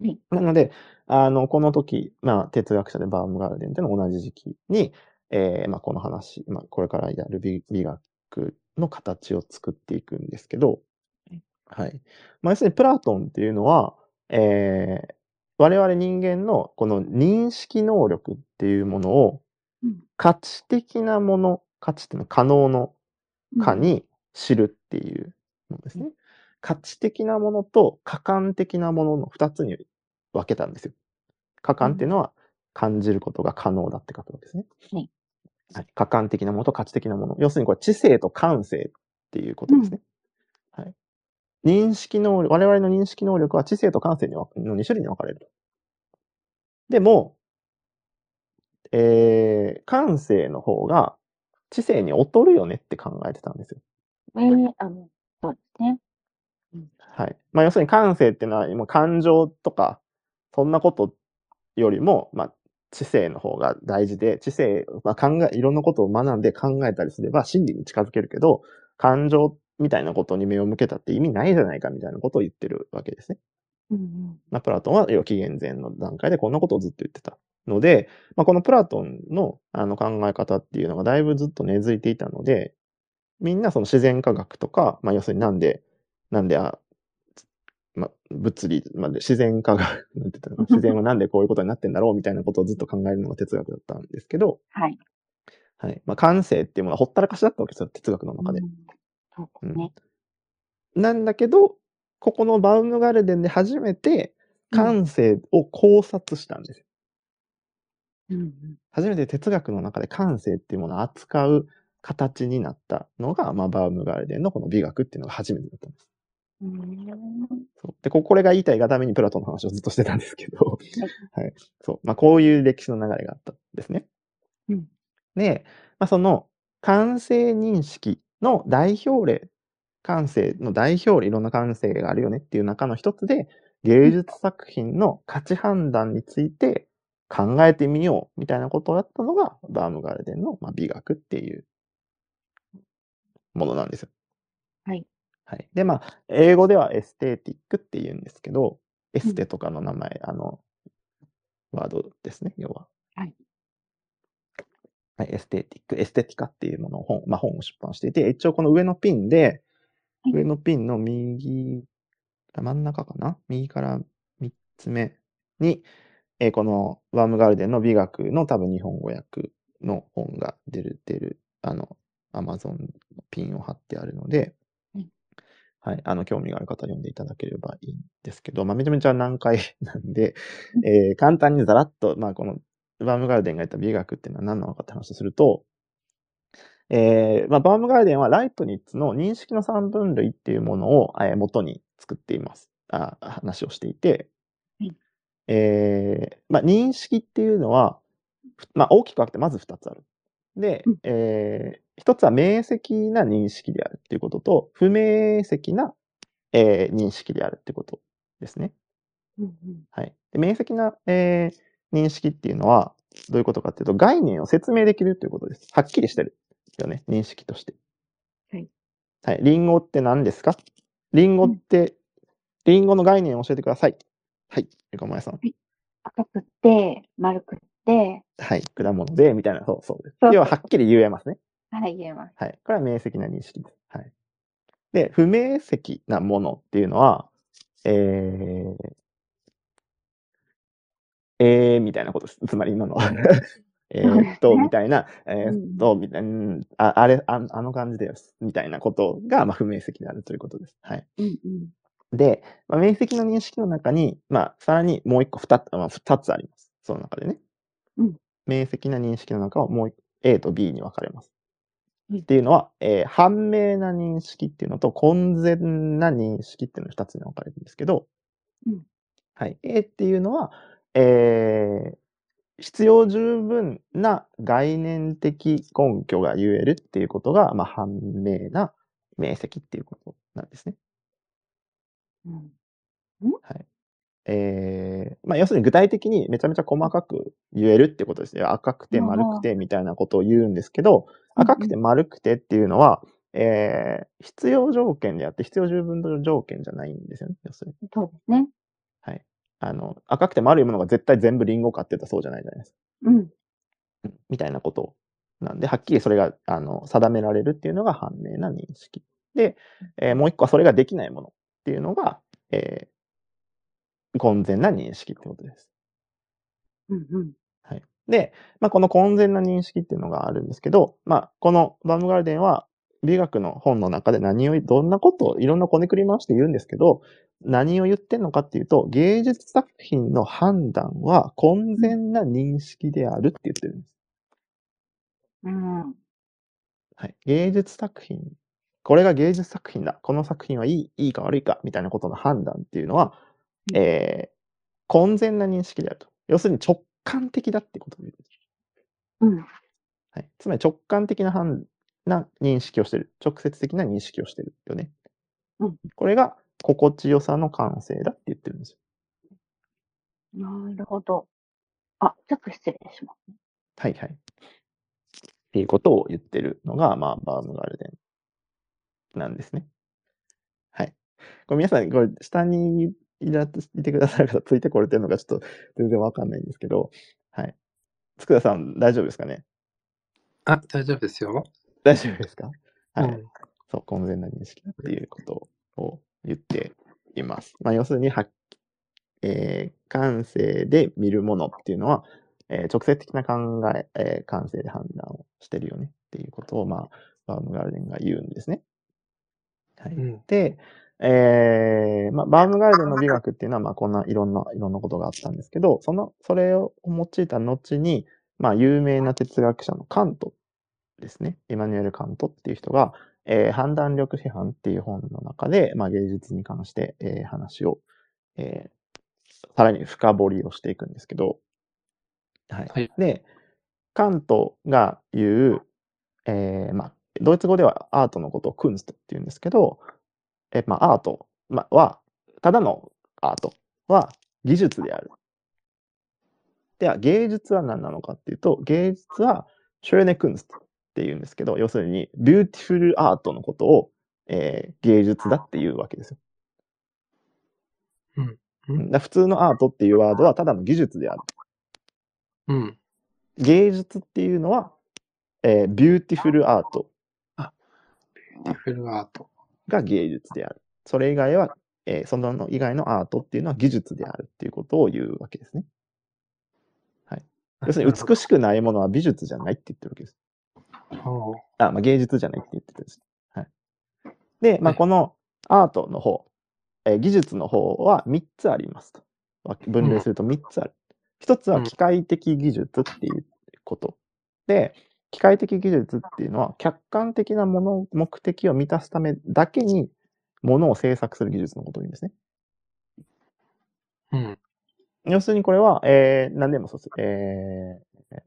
はいなので、あの、この時、まあ、哲学者でバームガルデンというのは同じ時期に、えーまあ、この話、まあ、これからやる美美学の形を作っていくんですけど、はい。まあ、要するにプラトンっていうのは、えー我々人間のこの認識能力っていうものをうん価値的なもの、価値っていうのは可能のかに知るっていうものですね。価値的なものと可感的なものの二つに分けたんですよ。可感っていうのは感じることが可能だって書くわけですね。はいはい。可感的なものと価値的なもの。要するにこれ知性と感性っていうことですね。はい。認識能力、我々の認識能力は知性と感性の2種類に分かれると。でも、えー、感性の方が知性に劣るよねって考えてたんですよ。えー、あの、そうですね。はい。まあ、要するに感性っていうのは、もう感情とか、そんなことよりも、まあ、知性の方が大事で、知性、まあ、考え、いろんなことを学んで考えたりすれば真理に近づけるけど、感情みたいなことに目を向けたって意味ないじゃないかみたいなことを言ってるわけですね。うんうん。まあ、プラトンは、要は紀元前の段階でこんなことをずっと言ってたので、まあ、このプラトンのあの考え方っていうのがだいぶずっと根付いていたので、みんなその自然科学とか、まあ、要するになんで、なんで、あまあ、物理まで自然科学、なんて言ったの？自然はなんでこういうことになってんだろうみたいなことをずっと考えるのが哲学だったんですけど、はい。はい。まあ、感性っていうものはほったらかしだったわけですよ、哲学の中でう。んそうですね。なんだけど、ここのバウムガルデンで初めて感性を考察したんですよ。うんうん。初めて哲学の中で感性っていうものを扱う形になったのが、まあ、バウムガルデンのこの美学っていうのが初めてだったんです。うんそうで、ここれが言いたいがためにプラトンの話をずっとしてたんですけど、はい。そう。まあ、こういう歴史の流れがあったんですね。うんで、まあ、その感性認識の代表例、感性の代表例、いろんな感性があるよねっていう中の一つで、芸術作品の価値判断について考えてみようみたいなことをやったのが、バームガルデンの、まあ、美学っていうものなんですよ。はい。はい。で、まあ、英語ではエステーティックって言うんですけど、エステとかの名前、あの、ワードですね、要は。はい。はい、 Ästhetik、Aesthetica っていうものを本、まあ本を出版していて、一応この上のピンで、はい上のピンの右、あ真ん中かな？右から三つ目に、えーこのバウムガルテンの美学の多分日本語訳の本が出る、出る、あの、アマゾンのピンを貼ってあるので、うんはい、あの、興味がある方は読んでいただければいいんですけど、まあ、めちゃめちゃ難解 なんで、うんえー簡単にざらっと、まあ、この、バームガルデンが言った美学っていうのは何なのかって話をすると、えーまあ、バームガルデンはライプニッツの認識の三分類っていうものを、えー元に作っています。あ話をしていて、うんえーまあ、認識っていうのは、ふまあ、大きく分けてまず二つある。でうん、えー一つは明晰な認識であるっていうことと、不明晰な、えー認識であるってことですね。うんうんはい。で明晰な、えー認識っていうのは、どういうことかっていうと、概念を説明できるということです。はっきりしてるよね、認識として。はい。はい。リンゴって何ですか？リンゴって、リンゴの概念を教えてください。はい。ゆかもやさん。赤くって、丸くって、はい。果物で、みたいな、そうそうです。要ははっきり言えますね。はい、言えます。はい。これは明晰な認識です。はい。で、不明晰なものっていうのは、えー、えー、みたいなことです。つまり今のは。えっと、みたいな、えうんーっと、みたいな、うんああれあ、あの感じです。みたいなことが、まあ、不明晰であるということです。はい。うんうん。で、まあ、明晰の認識の中に、まあ、さらにもう一個二つ、まあ、二つあります。その中でね。うん明晰な認識の中はもう一 A と B に分かれます。うんっていうのは、えー判明な認識っていうのと、混然な認識っていうのの二つに分かれるんですけど、うんはい。A っていうのは、えー必要十分な概念的根拠が言えるっていうことが、まあ、判明な明晰っていうことなんですね。うんはい。えーまあ、要するに具体的にめちゃめちゃ細かく言えるってことですね。赤くて丸くてみたいなことを言うんですけど、うん赤くて丸くてっていうのは、えー必要条件であって必要十分の条件じゃないんですよね。要するに。そうですね。はい。あの、赤くて丸いものが絶対全部リンゴかって言ったらそうじゃないじゃないですか。うん。うんみたいなことなんで、はっきりそれが、あの、定められるっていうのが判明な認識。で、えーもう一個はそれができないものっていうのが、えー混然な認識ってことです。うんうん。はい。で、まあ、この混然な認識っていうのがあるんですけど、まあ、このバームガルデンは美学の本の中で何を、どんなことをいろんなこねくり回して言うんですけど、何を言ってんのかっていうと、芸術作品の判断は混然な認識であるって言ってるんです。うん。はい。芸術作品、これが芸術作品だ。この作品はいい、いいか悪いか、みたいなことの判断っていうのは、うんえー、混然な認識であると。要するに直感的だってことを言う。うん。はい。つまり直感的な判な認識をしてる。直接的な認識をしてるよね。うんこれが心地よさの感性だって言ってるんですよ。なるほど。あ、ちょっと失礼します。はいはい。っていうことを言ってるのが、まあ、バームガルデンなんですね。はい。これ皆さん、これ下にいらいてくださる方ついてこれてるのかちょっと全然わかんないんですけど、はい。つくださん大丈夫ですかね？あ、大丈夫ですよ。大丈夫ですか？はい。うんそう、混然な認識だっていうことを言っています。まあ、要するに、はえー感性で見るものっていうのは、えー直接的な考ええー感性で判断をしてるよねっていうことを、まあ、バームガルデンが言うんですね。はい。うんで、えーまあ、バームガルデンの美学っていうのは、まあ、こんないろんな、いろんなことがあったんですけど、その、それを用いた後に、まあ、有名な哲学者のカントですね。エマニュエル・カントっていう人が、えー判断力批判っていう本の中で、まあ、芸術に関して、えー話を、えーさらに深掘りをしていくんですけど、はい。はいで、カントが言う、えーまあ、ドイツ語ではアートのことをクンストって言うんですけど、えーまあ、アート、まあ、は、ただのアートは技術である。では、芸術は何なのかっていうと、芸術はschöne Kunst って言うんですけど、要するに、 beautiful art のことを、えー芸術だっていうわけですよ。うん普通のアートっていうワードはただの技術である。うん。芸術っていうのは、えー beautiful art ful art。が芸術である。それ以外は、えーその以外のアートっていうのは技術であるっていうことを言うわけですね。要するに美しくないものは美術じゃないって言ってるわけです。あ、まあ、芸術じゃないって言ってたんです。はい。で、まあ、はいこのアートの方、えー技術の方は3つありますと。わ分類すると3つある。1つは機械的技術っていうこと。で、機械的技術っていうのは客観的なもの、目的を満たすためだけにものを制作する技術のことを言うんですね。うん。要するにこれは、えー、何でもそうです。えー、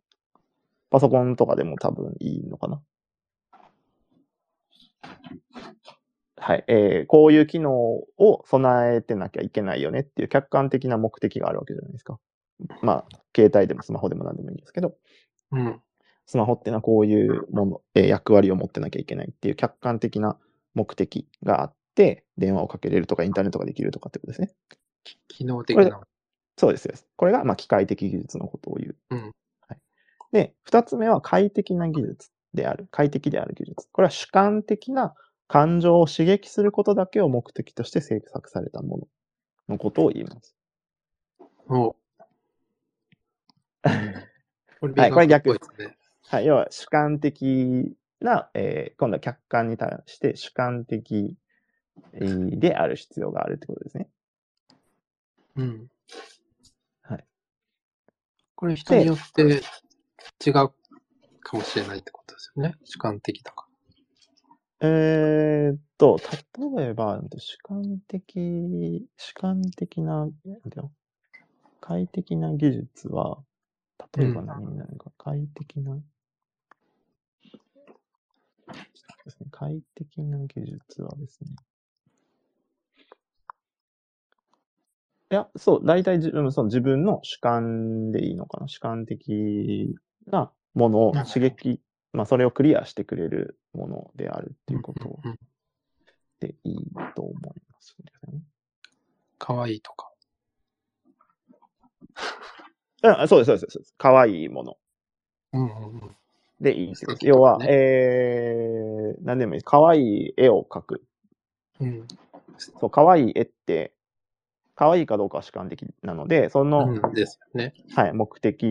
パソコンとかでも多分いいのかな。はい。えー、こういう機能を備えてなきゃいけないよねっていう客観的な目的があるわけじゃないですか。まあ、携帯でもスマホでも何でもいいんですけど、うん。スマホっていうのはこういうもの、えー役割を持ってなきゃいけないっていう客観的な目的があって、電話をかけれるとかインターネットができるとかってことですね。き機能的な。そうです。これが、まあ、機械的技術のことを言う。うんはい、で、二つ目は快適な技術である。快適である技術。これは主観的な感情を刺激することだけを目的として制作されたもののことを言います。おうこれはいこれ逆ですね。はい。要は主観的な、えー今度は客観に対して主観的えーである必要があるってことですね。うん。はい。これ人によって違うかもしれないってことですよね。主観的だかえーっと、例えば、主観的、主観的な、快適な技術は、例えば何になるか、快適な、ですね、快適な技術はですね、いや、そう、大体自分、その自分の主観でいいのかな。主観的なものをうん刺激、まあ、それをクリアしてくれるものであるってら。いうことでいいと思います、ね。かわいいとか。うん、そうです、そうです、そうです。可愛いものうんうんうん。でいいってことです。素敵とかね要は、えー、何でもいいです。可愛い絵を描く。うん。そう、可愛い絵って、可愛いかどうかは主観的なので、その、うん、ですよね。はい、目的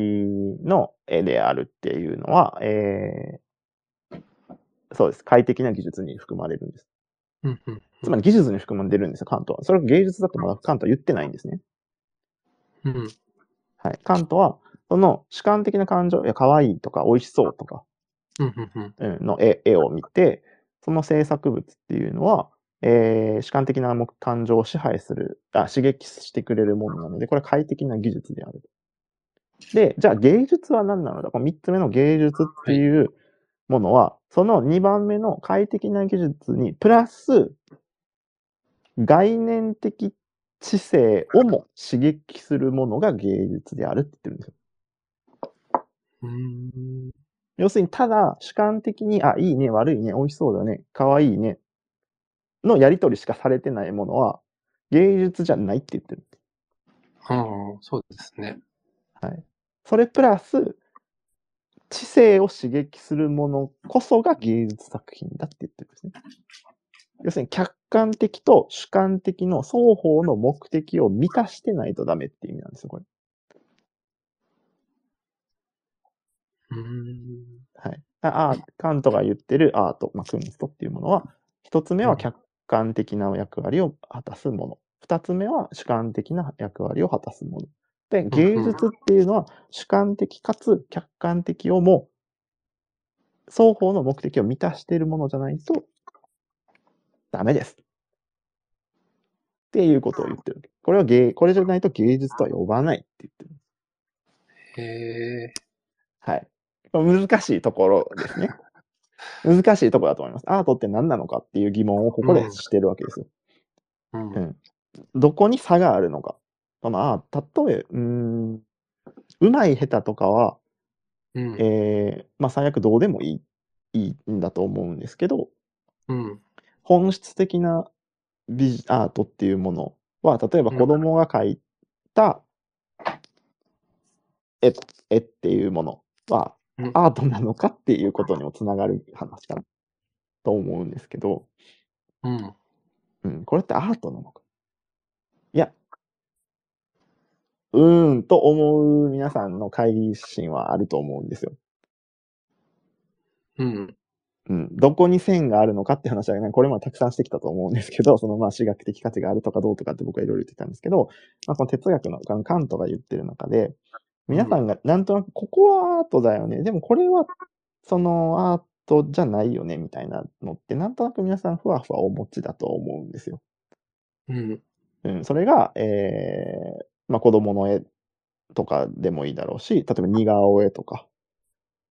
の絵であるっていうのは、えー、そうです。快適な技術に含まれるんです。うんうん。つまり技術に含まれるんですよ、カントは。それが芸術だとまだカントは言ってないんですね。うん。はい。カントは、その主観的な感情、いや、可愛いとか美味しそうとか、の絵絵を見て、その制作物っていうのは、えー主観的な目感情を支配するあ、刺激してくれるものなので、これは快適な技術である。で、じゃあ芸術は何なのだ？この3つ目の芸術っていうものは、その2番目の快適な技術に、プラス、概念的知性をも刺激するものが芸術であるって言ってるんですよ。うーん。要するに、ただ主観的に、あ、いいね、悪いね、美味しそうだね、可愛いね、のやりとりしかされてないものは、芸術じゃないって言ってる。ああ、そうですね。はい。それプラス、知性を刺激するものこそが芸術作品だって言ってるんですね。要するに、客観的と主観的の双方の目的を満たしてないとダメっていう意味なんですよ、これ。うーん。はい。ああ、カントが言ってるアート、まあ、クンストっていうものは、一つ目は客観的な役割を果たすもの。二つ目は主観的な役割を果たすもの。で、芸術っていうのは主観的かつ客観的をも、双方の目的を満たしているものじゃないと、ダメです。っていうことを言ってる。これは芸、これじゃないと芸術とは呼ばないって言ってる。へえ。はい。難しいところですね。難しいところだと思います。アートって何なのかっていう疑問をここでしてるわけですよ。うん。うんどこに差があるのか。そのあ例え、うーん、うまい下手とかは、うん。えーまあ最悪どうでもいい、いいんだと思うんですけど、うん。本質的な美術アートっていうものは、例えば子供が描いた絵絵っていうものはうんアートなのかっていうことにもつながる話かなと思うんですけど、うん。うん、これってアートなのか？いや、うーんと思う皆さんの懐疑心はあると思うんですよ。うん。うん、どこに線があるのかって話はね、これもたくさんしてきたと思うんですけど、そのまあ、私学的価値があるとかどうとかって僕はいろいろ言ってたんですけど、まあ、この哲学のカントが言ってる中で、皆さんがなんとなく、ここはアートだよね。でもこれは、そのアートじゃないよね、みたいなのって、なんとなく皆さんふわふわお持ちだと思うんですよ。うん。うん、それが、えー、まあ、子供の絵とかでもいいだろうし、例えば似顔絵とか、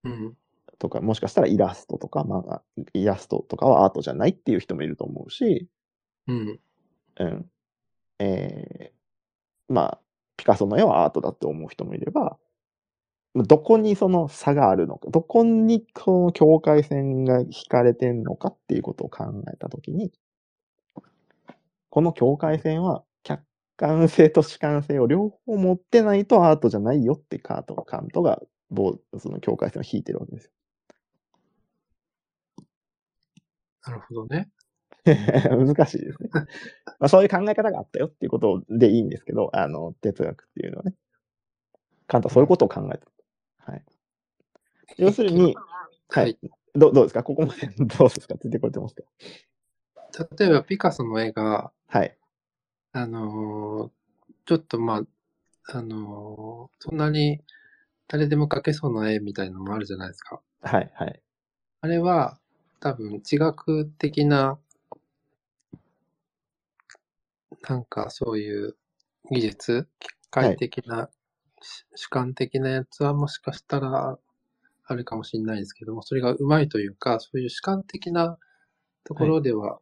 うん。とか、もしかしたらイラストとか、まあ、イラストとかはアートじゃないっていう人もいると思うし、うん。うん。えー、まあ、ピカソの絵はアートだって思う人もいれば、どこにその差があるのか、どこにこの境界線が引かれてんのかっていうことを考えたときに、この境界線は客観性と主観性を両方持ってないとアートじゃないよってカート、カントがその境界線を引いてるわけですよ。なるほどね。難しいですね。まあ、そういう考え方があったよっていうことでいいんですけど、あの、哲学っていうのはね。カントはそういうことを考えた。はい。要するに、ははいい。どどうですか？ここまで どうですか？ついてこれてますか？例えば、ピカソの絵が、はい。あのーちょっとまあ、あのーそんなに誰でも描けそうな絵みたいなのもあるじゃないですか。はい。はい。あれは、多分、地学的な、なんかそういう技術、機械的な、し主観的なやつはもしかしたらあるかもしれないですけども、それがうまいというか、そういう主観的なところでは、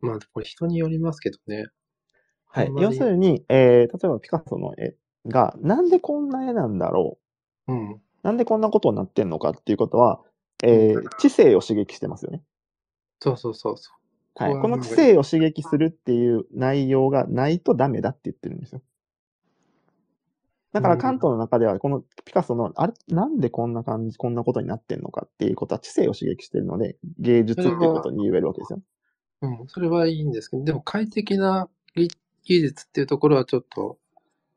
まあ、これ人によりますけどね。はい要するに、えー、例えばピカソの絵が、なんでこんな絵なんだろうん。うなんでこんなことになってんのかっていうことは、えー、知性を刺激してますよね。そうそうそうそう。はい。この知こ性を刺激するっていう内容がないとダメだって言ってるんですよ。だからうん関東の中では、このピカソの、あれ、なんでこんな感じ、こんなことになってんのかっていうことは知性を刺激してるので、芸術っていうことに言えるわけですよ。うん、それはいいんですけど、でも快適な技技術っていうところはちょっと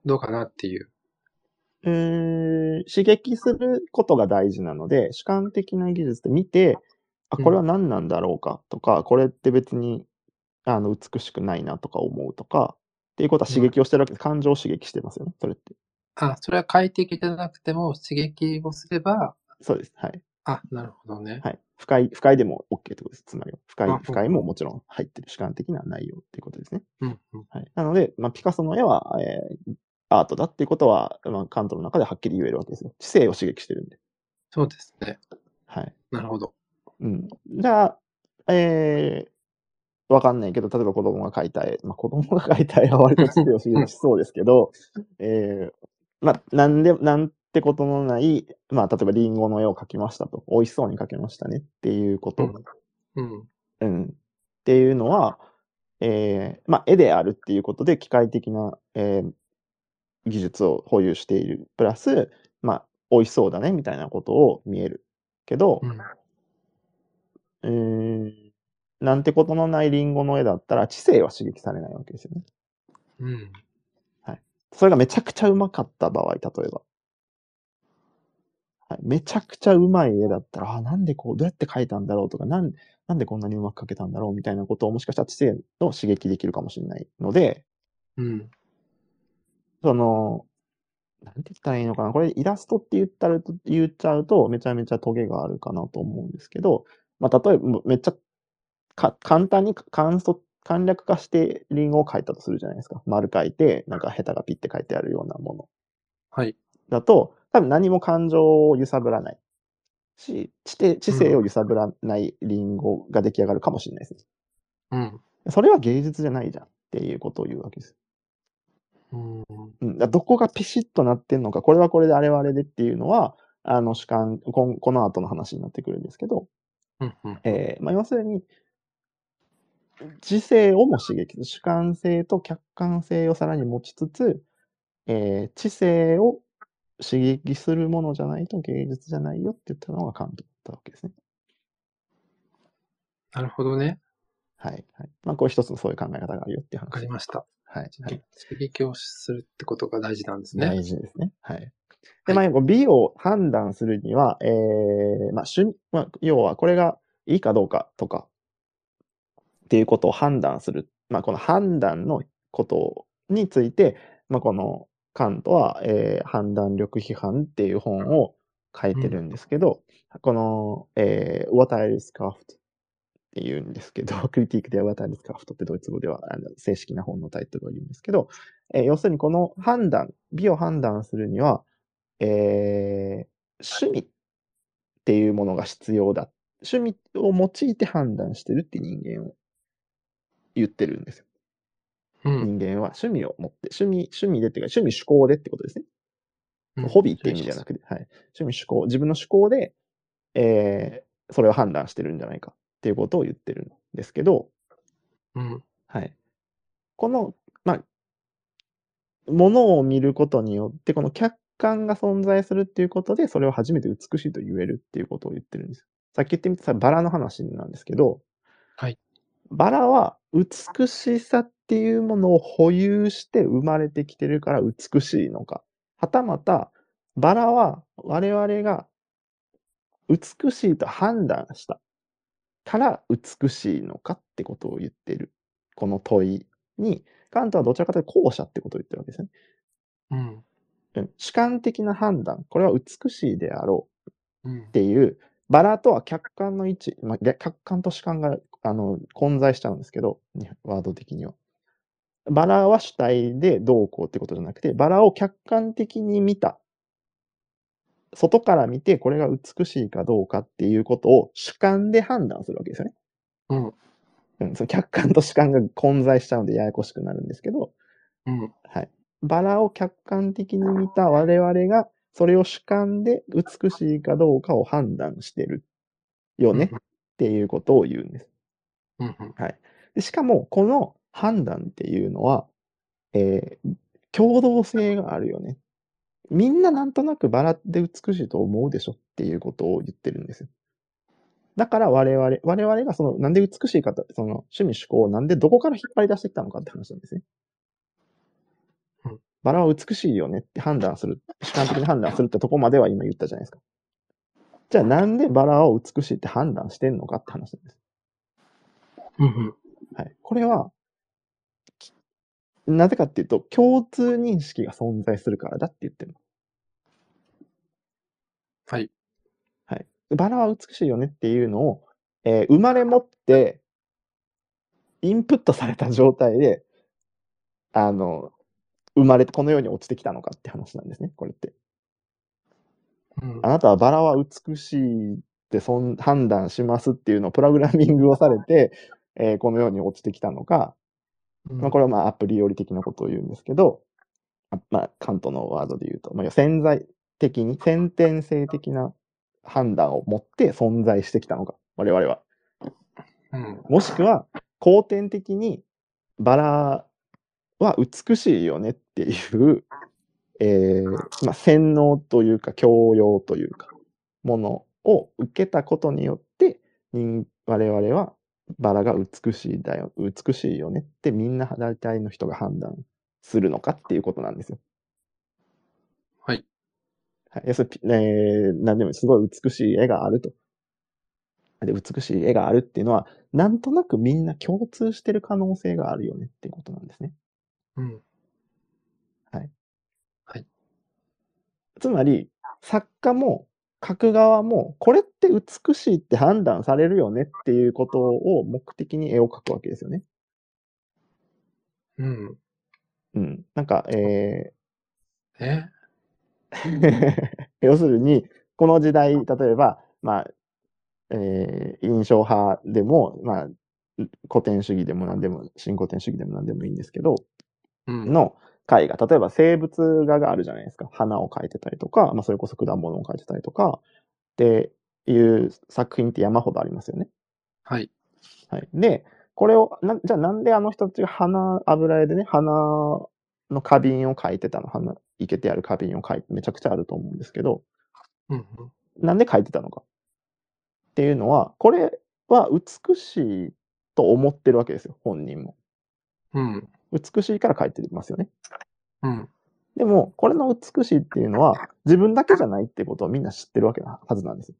どうかなっていう。うーん、刺激することが大事なので、主観的な技術で見て、あ、これは何なんだろうかとか、これって別に、あの、美しくないなとか思うとか、っていうことは刺激をしてるわけです。感情を刺激してますよね、それって。あ、それは快適じゃなくても刺激をすれば、そうです。はい。あ、なるほどね。はい。不快、不快でも OK ってことです。つまりは。不快あ、不快ももちろん入ってる主観的な内容っていうことですね。うんうん。はい。なので、まあ、ピカソの絵は、えーアートだっていうことは、まあ、カントの中ではっきり言えるわけですよ。知性を刺激してるんで。そうですね。はい。なるほど。うん。じゃあ、えー、わかんないけど、例えば子供が描いた絵、まあ、子供が描いた絵は割と知性をしそうですけど、えー、まあ、なんで、なんてことのない、まあ、例えばリンゴの絵を描きましたと。美味しそうに描けましたねっていうこと。うん。うん。っていうのは、えー、まあ、絵であるっていうことで、機械的な、えー技術を保有している。プラス、まあ、美味しそうだね、みたいなことを見える。けど、うん。うーん、なんてことのないリンゴの絵だったら、知性は刺激されないわけですよね。うん。それがめちゃくちゃうまかった場合、例えば。はい、めちゃくちゃうまい絵だったら、あ、なんでこう、どうやって描いたんだろうとか、なんなんでこんなにうまく描けたんだろうみたいなことをもしかしたら知性を刺激できるかもしれないので、うん。その、なんて言ったらいいのかな。これイラストって言ったら、言っちゃうと、めちゃめちゃトゲがあるかなと思うんですけど、まあ、例えば、めっちゃか、簡単に簡素、簡略化してリンゴを描いたとするじゃないですか。丸描いて、なんかヘタがピッて書いてあるようなもの。はい。だと、多分何も感情を揺さぶらないし、知て知性を揺さぶらないリンゴが出来上がるかもしれないです。うん。それは芸術じゃないじゃんっていうことを言うわけです。うん。うん、だどこがピシッとなってんのか、これはこれであれはあれでっていうのは、あの主観、この後の話になってくるんですけど、うん。うん。えーまあ、要するに、知性をも刺激する。主観性と客観性をさらに持ちつつ、えー知性を刺激するものじゃないと芸術じゃないよって言ったのがカントだったわけですね。なるほどね。はい。はい。まあ、これ一つのそういう考え方があるよっていうわか話。りました。はい。はい。刺激をするってことが大事なんですね。大事ですね。はい。で、まあ、美を判断するには、えー、まあ、趣味、まあ、要はこれがいいかどうかとか、っていうことを判断する。まあ、この判断のことについて、まあ、このカントは、えー判断力批判っていう本を書いてるんですけど、この、えー、What I Discovered っていうんですけど、クリティックで What I Discovered ってドイツ語ではあの正式な本のタイトルを言うんですけど、えー要するにこの判断、美を判断するには、えー趣味っていうものが必要だ。趣味を用いて判断してるって人間を言ってるんですよ。うん。人間は趣味を持って、趣味、趣味でっていうか、趣味趣向でってことですね。うんホビーって意味じゃなくて、はい。趣味趣向、自分の趣向で、えーそれを判断してるんじゃないかっていうことを言ってるんですけど、うん。はい。この、まあ、ものを見ることによって、この客観が存在するっていうことで、それを初めて美しいと言えるっていうことを言ってるんですよ。さっき言ってみたバラの話なんですけど、はい。バラは美しさっていうものを保有して生まれてきてるから美しいのか。はたまた、バラは我々が美しいと判断したから美しいのかってことを言ってる。この問いに、カントはどちらかというと後者ってことを言ってるわけですね。うん。うん主観的な判断、これは美しいであろううんっ。ていう、バラとは客観の位置、まあ、逆客観と主観があの混在しちゃうんですけど、にワード的には。バラは主体でどうこうってことじゃなくて、バラを客観的に見た。外から見てこれが美しいかどうかっていうことを主観で判断するわけですよね。うん。うん、その客観と主観が混在しちゃうんでややこしくなるんですけど、うん。はい。バラを客観的に見た我々が、それを主観で美しいかどうかを判断してるよねうんっていうことを言うんです。うん。うん。でしかも、この判断っていうのは、えー共同性があるよね。みんななんとなくバラで美しいと思うでしょっていうことを言ってるんですよ。だから我々、我々がその、なんで美しいかと、その趣味趣向をなんでどこから引っ張り出してきたのかって話なんですね。バラは美しいよねって判断する、主観的に判断するってとこまでは今言ったじゃないですか。じゃあなんでバラを美しいって判断してんのかって話なんです。うんうん。はい。これは、なぜかっていうと、共通認識が存在するからだって言ってるの。はい。はい。バラは美しいよねっていうのを、えー生まれ持って、インプットされた状態で、あの、生まれてこの世に落ちてきたのかって話なんですね、これって。うんあなたはバラは美しいってそん判断しますっていうのをプログラミングをされて、えーこの世に落ちてきたのか、まあ、これはまあアプリより的なことを言うんですけど、あまあ、カントのワードで言うと、まあ、潜在的に、先天性的な判断を持って存在してきたのか、我々は。うん。もしくは、後天的にバラは美しいよねっていう、えーまあ、洗脳というか教養というか、ものを受けたことによって、人我々はバラが美しいだよ、美しいよねってみんな大体の人が判断するのかっていうことなんですよ。はい。はい。要するに、えー、なんでもすごい美しい絵があると。で、美しい絵があるっていうのは、なんとなくみんな共通してる可能性があるよねっていうことなんですね。うん。つまり、作家も書く側も、これって美しいって判断されるよねっていうことを目的に絵を描くわけですよね。うん。うん。なんか、ええ？ー 要するに、この時代、例えば、まあ、えー印象派でも、まあ、古典主義でも何でも、新古典主義でも何でもいいんですけど、うん。の絵画、例えば生物画があるじゃないですか。花を描いてたりとか、まあそれこそ果物を描いてたりとか、っていう作品って山ほどありますよね。はい。はい。で、これを、なじゃあなんであの人たちが花、油絵でね、花の花瓶を描いてたの花、いけてある花瓶を描いて、めちゃくちゃあると思うんですけど、うんうん。なんで描いてたのかっていうのは、これは美しいと思ってるわけですよ、本人も。うん。美しいから描いてますよね。うん。でも、これの美しいっていうのは、自分だけじゃないってことをみんな知ってるわけなはずなんですよ。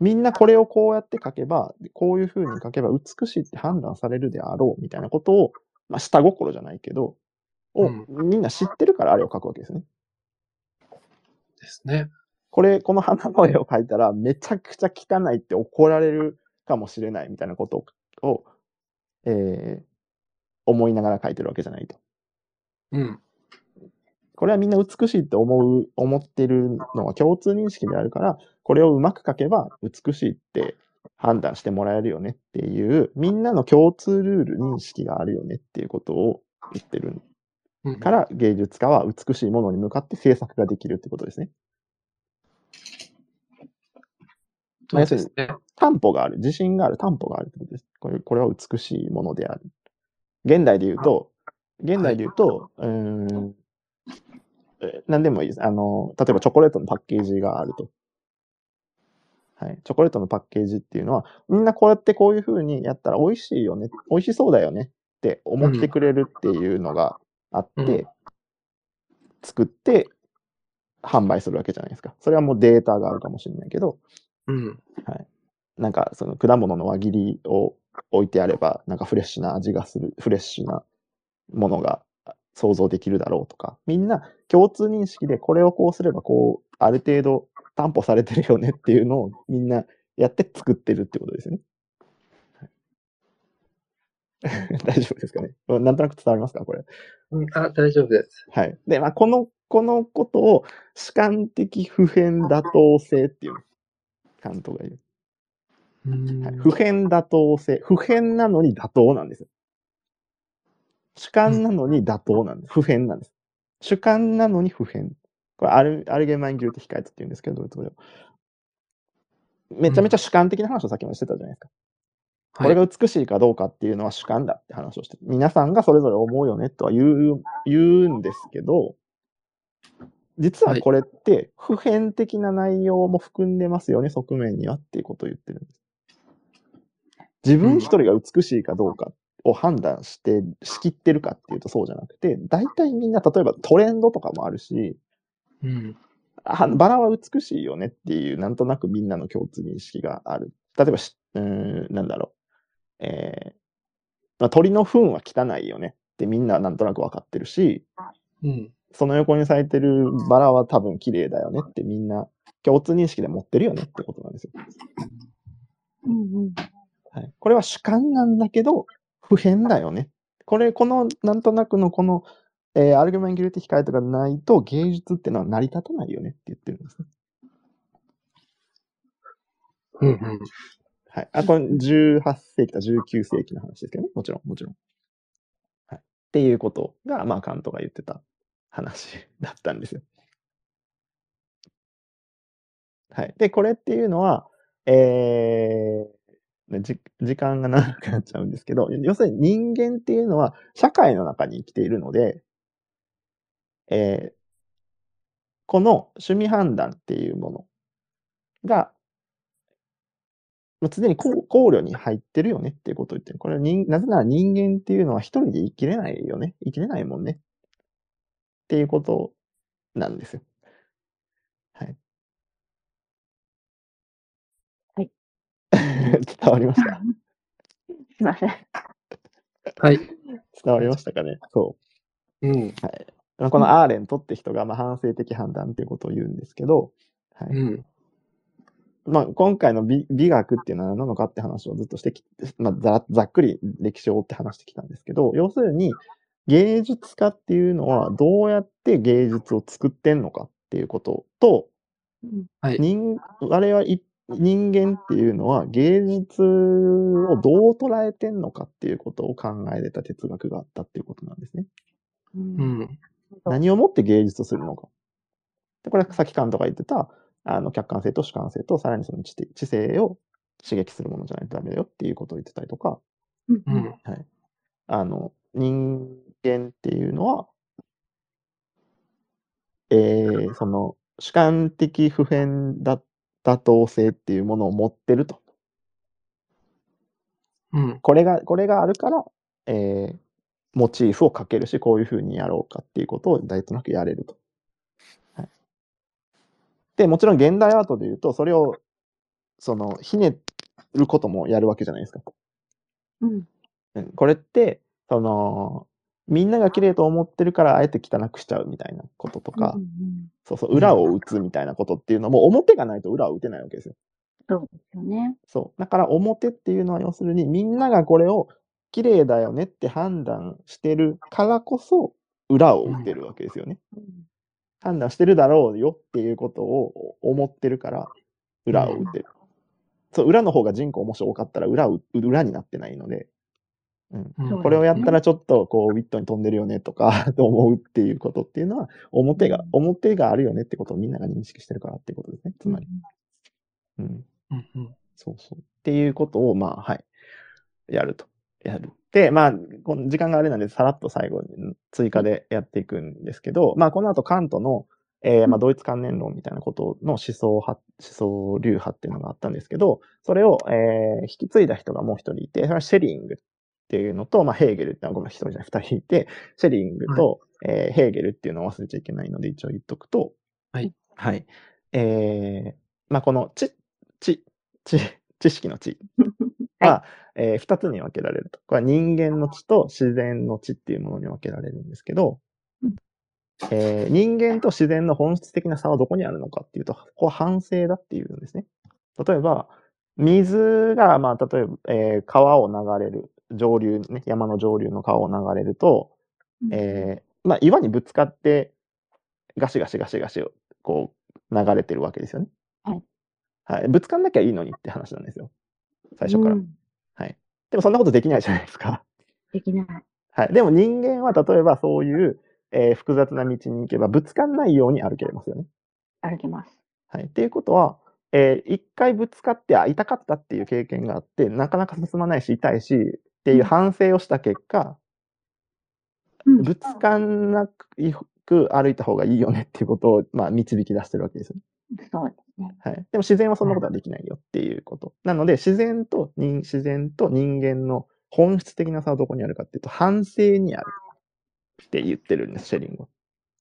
みんなこれをこうやって書けば、こういう風に書けば美しいって判断されるであろうみたいなことを、まあ、下心じゃないけど、をうんみんな知ってるからあれを書くわけですね。ですね。これ、この花の絵を描いたらめちゃくちゃ汚いって怒られるかもしれないみたいなことを、をえー思いながら描いてるわけじゃないと。うん。これはみんな美しいって思う、思ってるのは共通認識であるから、これをうまく書けば美しいって判断してもらえるよねっていう、みんなの共通ルール認識があるよねっていうことを言ってるうん。から、芸術家は美しいものに向かって制作ができるってことですね。そうですね。担保がある、自信がある、担保があるってことです。これ、これは美しいものである。現代で言うと、現代で言うと、うーん、え何でもいいです。あの、例えばチョコレートのパッケージがあると。はい。チョコレートのパッケージっていうのは、みんなこうやってこういう風にやったら美味しいよね、美味しそうだよねって思ってくれるっていうのがあって、うん作って販売するわけじゃないですか。それはもうデータがあるかもしれないけど、うん。なんかその果物の輪切りを置いてあれば、なんかフレッシュな味がする、フレッシュなものが想像できるだろうとか、みんな共通認識でこれをこうすればこう、ある程度担保されてるよねっていうのをみんなやって作ってるってことですよね。はい大丈夫ですかね？なんとなく伝わりますか？これ。うんあ、大丈夫です。はい。で、まあ、この、このことを主観的普遍妥当性っていうの。カントが言う。普遍妥当性。普遍なのに妥当なんですよ。主観なのに妥当なんです。普遍なんです。主観なのに普遍。これアル、アルゲマインギルテヒカって言うんですけど、ドイツ語ではめちゃめちゃ主観的な話をさっきまでしてたじゃないですか。これが美しいかどうかっていうのは主観だって話をしてる。皆さんがそれぞれ思うよねとは言う、言うんですけど、実はこれって普遍的な内容も含んでますよね、側面にはっていうことを言ってるんです。自分一人が美しいかどうか、を判断して、仕切ってるかっていうとそうじゃなくて、大体みんな、例えばトレンドとかもあるし、うん。バラは美しいよねっていう、なんとなくみんなの共通認識がある。例えばし、うん、なんだろう。えーまあ、鳥の糞は汚いよねってみんななんとなくわかってるし、うん。その横に咲いてるバラは多分綺麗だよねってみんな共通認識で持ってるよねってことなんですよ。うんうん。はい、これは主観なんだけど、不変だよね。これ、この、なんとなくのこの、えーアルグメンギル的回答がないと芸術っていうのは成り立たないよねって言ってるんですね。うん。うん。はい。あ、これ18世紀と19世紀の話ですけどね。もちろん、もちろん。はい。っていうことが、まあ、カントが言ってた話だったんですよ。はい。で、これっていうのは、えー、じ時間が長くなっちゃうんですけど、要するに人間っていうのは社会の中に生きているので、えーこの趣味判断っていうものが、もう常に考慮に入ってるよねっていうことを言ってる。これは、なぜなら人間っていうのは一人で生きれないよね。生きれないもんね。っていうことなんですよ。はい。はい。伝わりました？すいません。はい。伝わりましたかね？そう。うん。まあこのアーレントって人がまあ反省的判断っていうことを言うんですけど、はいうん。まあ、今回の美美学っていうのは何なのかって話をずっとしてきまあ、ざざっくり歴史を追って話してきたんですけど、要するに芸術家っていうのはどうやって芸術を作ってんのかっていうことと、うんはい。人我々い人間っていうのは芸術をどう捉えてんのかっていうことを考えれた哲学があったっていうことなんですね。う。うんん。何をもって芸術をするのか。でこれはさっきカントが言ってた、あの、客観性と主観性と、さらにその知的知性を刺激するものじゃないとダメだよっていうことを言ってたりとか、うんうんうん。あの、人間っていうのは、えー、その、主観的普遍だ妥当性っていうものを持ってると。うん。これが、これがあるから、えー、モチーフをかけるし、こういうふうにやろうかっていうことを大となくやれると。はい、で、もちろん現代アートで言うと、それを、その、ひねることもやるわけじゃないですか。うん。うんこれって、その、みんなが綺麗と思ってるからあえて汚くしちゃうみたいなこととか、うんうんそうそう、裏を打つみたいなことっていうのも、表がないと裏を打てないわけですよ。そうですよね。そう。だから表っていうのは要するにみんながこれを綺麗だよねって判断してるからこそ裏を打てるわけですよね。うん判断してるだろうよっていうことを思ってるから裏を打てる。そう、裏の方が人口もし多かったら裏を、裏になってないので、うん。うんこれをやったらちょっとこうウィットに飛んでるよねとか と思うっていうことっていうのは表が、表があるよねってことをみんなが認識してるからっていうことですね。つまり。うん。うん。うん。そうそう。っていうことを、まあ、はい。やると。やる。で、まあ、この時間があれなんで、さらっと最後に追加でやっていくんですけど、まあ、この後、カントの、えーまあ、同一観念論みたいなことの思想派、思想流派っていうのがあったんですけど、それを、えー引き継いだ人がもう一人いて、それはシェリングっていうのと、まあ、ヘーゲルってごめん、一人じゃない、二人いて、シェリングと、えーヘーゲルっていうのを忘れちゃいけないので、一応言っとくと、はい。はい。えーまあ、この知、知、知、知識の知 は、えー二つに分けられると。これは人間の知と自然の知っていうものに分けられるんですけどうん、えー人間と自然の本質的な差はどこにあるのかっていうと、ここは反省だっていうんですね。例えば、水が、まあ、例えば、えー川を流れる、上流ね、山の上流の川を流れると、えーまあ、岩にぶつかって、ガシガシガシガシ、こう、流れてるわけですよね。はい。はい。ぶつかんなきゃいいのにって話なんですよ。最初から。うんはい。でもそんなことできないじゃないですか。できない。はい。でも人間は例えばそういう、えー複雑な道に行けばぶつかんないように歩けれますよね。歩きます。はい。っていうことは、えー一回ぶつかって、あ、痛かったっていう経験があって、なかなか進まないし、痛いし、っていう反省をした結果、うんぶつかんなく歩いた方がいいよねっていうことを、まあ、導き出してるわけですよね。そうですね。はい。でも自然はそんなことはできないよっていうこと。なので、自然と人、自然と人間の本質的な差はどこにあるかっていうと、反省にあるって言ってるんです、シェリングは。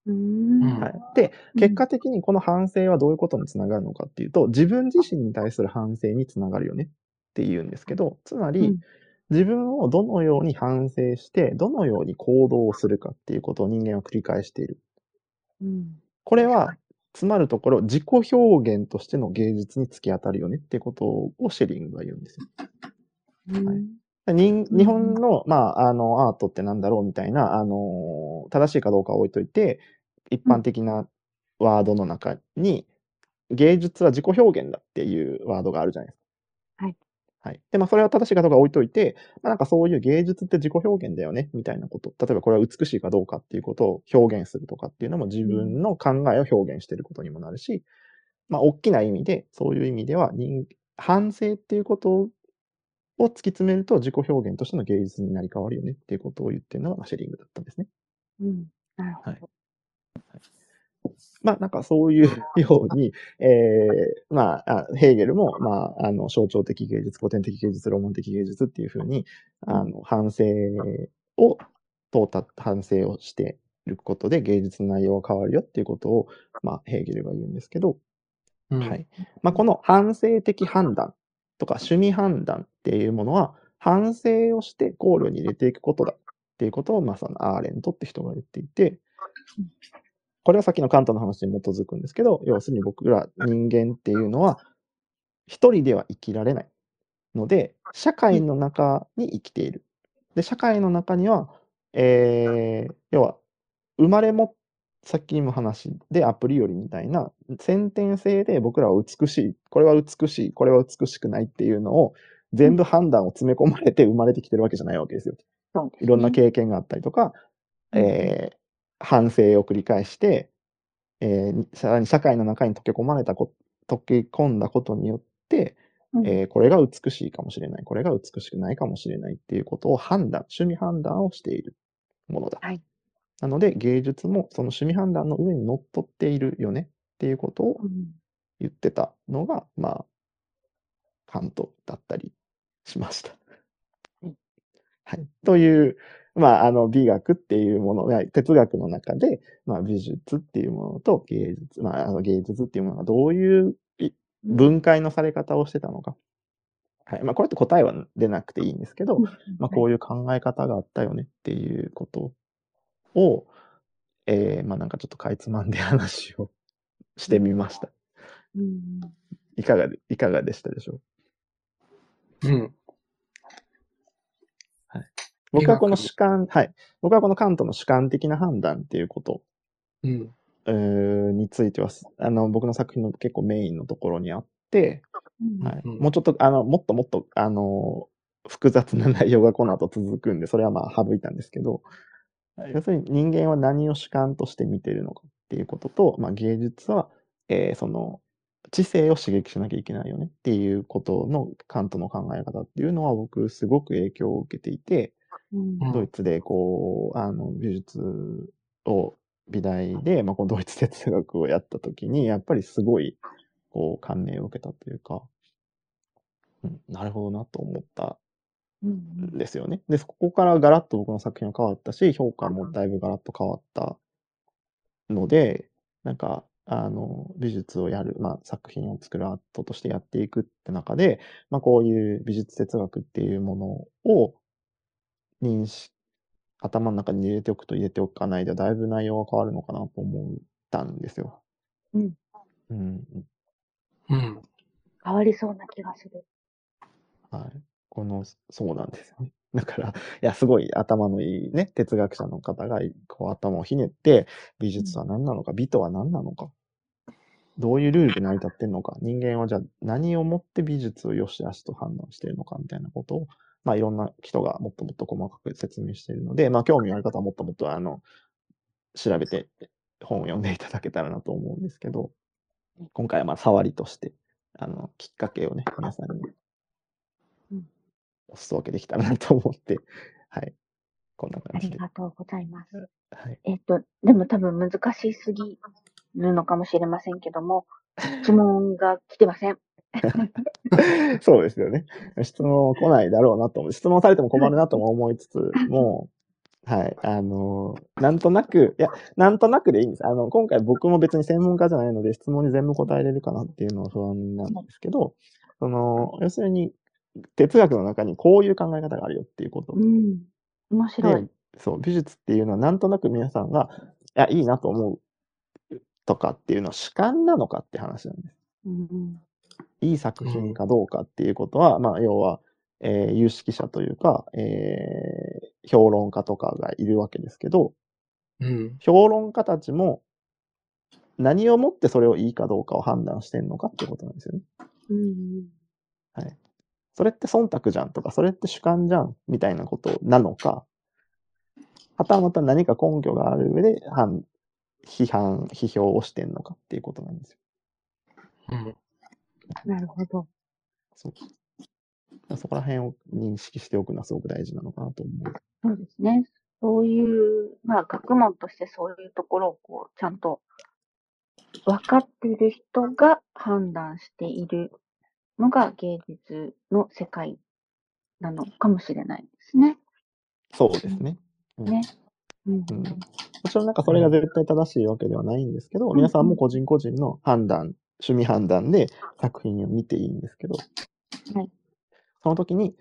はい。で、うん結果的にこの反省はどういうことにつながるのかっていうと、自分自身に対する反省につながるよねって言うんですけど、つまり、うん自分をどのように反省して、どのように行動をするかっていうことを人間は繰り返している。うん。これは、つまるところ、自己表現としての芸術に突き当たるよねっていうことをシェリングは言うんですよ。うんはい人日本の、まあ、あの、アートってなんだろうみたいな、あの、正しいかどうかは置いといて、一般的なワードの中に、芸術は自己表現だっていうワードがあるじゃないですか。はい。はい。で、まあ、それは正しいかどうかは置いといて、まあ、なんかそういう芸術って自己表現だよね、みたいなこと。例えばこれは美しいかどうかっていうことを表現するとかっていうのも自分の考えを表現していることにもなるし、まあ、大きな意味で、そういう意味では人、反省っていうことを突き詰めると自己表現としての芸術になり変わるよねっていうことを言ってるのがまあシェリングだったんですね。うん。なるほど。まあなんかそういうように、えー、まあ、あヘーゲルも、まあ、あの、象徴的芸術、古典的芸術、ロマン的芸術っていうふうに、あの、反省を、通った反省をしていることで芸術の内容が変わるよっていうことを、まあ、ヘーゲルが言うんですけど、うん。はい。まあ、この反省的判断とか趣味判断っていうものは、反省をして考慮に入れていくことだっていうことを、まあ、そのアーレントって人が言っていて、これはさっきのカントの話に基づくんですけど、要するに僕ら人間っていうのは、一人では生きられないので、社会の中に生きている。で、社会の中には、えー、要は、生まれも、さっきも話でアプリよりみたいな、先天性で僕らは美しい、これは美しい、これは美しくないっていうのを、全部判断を詰め込まれて生まれてきてるわけじゃないわけですよ。いろんな経験があったりとか、えー反省を繰り返して、えーさらに社会の中に溶け込まれたこ、溶け込んだことによって、うんえーこれが美しいかもしれない、これが美しくないかもしれないっていうことを判断、趣味判断をしているものだ。はいなので、芸術もその趣味判断の上に乗っ取っているよねっていうことをうん言ってたのが、まあ、カントだったりしました。うんはい。という、まあ、あの、美学っていうものが、哲学の中で、まあ、美術っていうものと芸術、まあ、あの芸術っていうものがどういうい分解のされ方をしてたのか。はい。まあ、これって答えは出なくていいんですけど、まあ、こういう考え方があったよねっていうことを、えー、まあ、なんかちょっとかいつまんで話をしてみました。うんいかがで、いかがでしたでしょう？うん。僕はこの主観、はい。僕はこのカントの主観的な判断っていうことうん。については、あの、僕の作品の結構メインのところにあって、うんはい。うんもうちょっと、あの、もっともっと、あの、複雑な内容がこの後続くんで、それはまあ省いたんですけど、要するに人間は何を主観として見ているのかっていうことと、まあ芸術は、えーその、知性を刺激しなきゃいけないよねっていうことのカントの考え方っていうのは僕すごく影響を受けていて、ドイツでこう、あの、美術を、美大で、まあ、このドイツ哲学をやったときに、やっぱりすごい、こう、感銘を受けたというか、うん、なるほどなと思ったうん。んですよね。で、そこからガラッと僕の作品は変わったし、評価もだいぶガラッと変わったので、なんか、あの、美術をやる、まあ、作品を作るアートとしてやっていくって中で、まあ、こういう美術哲学っていうものを認識、頭の中に入れておくと入れておかないではだいぶ内容が変わるのかなと思ったんですよ。うん。うん。うん。変わりそうな気がする。はい。この、そうなんですよね。だから、いや、すごい頭のいいね、哲学者の方が、こう頭をひねって、美術は何なのか、美とは何なのか、どういうルールで成り立ってんのか、人間はじゃあ何をもって美術を良し悪しと判断しているのか、みたいなことを、まあ、いろんな人がもっともっと細かく説明しているので、まあ、興味ある方はもっともっと、あの、調べて本を読んでいただけたらなと思うんですけど、今回はまあ、触りとして、あの、きっかけをね、皆さんにうんお裾分けできたらなと思って、はい。こんなあ感じで。りがとうございます。はい。えっと、でも多分難しすぎるのかもしれませんけども、質問が来てません。そうですよね。質問来ないだろうなと思う。質問されても困るなとも思いつつ も、はい。あの、なんとなく、いや、なんとなくでいいんです。あの、今回僕も別に専門家じゃないので質問に全部答えれるかなっていうのは不安なんですけど、その、要するに、哲学の中にこういう考え方があるよっていうことうん。面白いで。、そう、美術っていうのはなんとなく皆さんが、いや、いいなと思うとかっていうのは主観なのかって話なんです。うんうん。いい作品かどうかっていうことは、まあ、要は、えー有識者というか、えー評論家とかがいるわけですけど、うん。評論家たちも何をもってそれをいいかどうかを判断してんのかってことなんですよね。うんはい。それって忖度じゃんとか、それって主観じゃんみたいなことなのか、はたまた何か根拠がある上で反批判、批評をしてんのかっていうことなんですよ。うん。うん。なるほど。そう。そこら辺を認識しておくのはすごく大事なのかなと思う。そうですね。そういう、まあ、学問としてそういうところをこう、ちゃんと分かっている人が判断しているのが芸術の世界なのかもしれないですね。そうですね。うんね。うんうんもちろんなんかそれが絶対正しいわけではないんですけど、ん皆さんも個人個人の判断、趣味判断で作品を見ていいんですけど、はいその時に、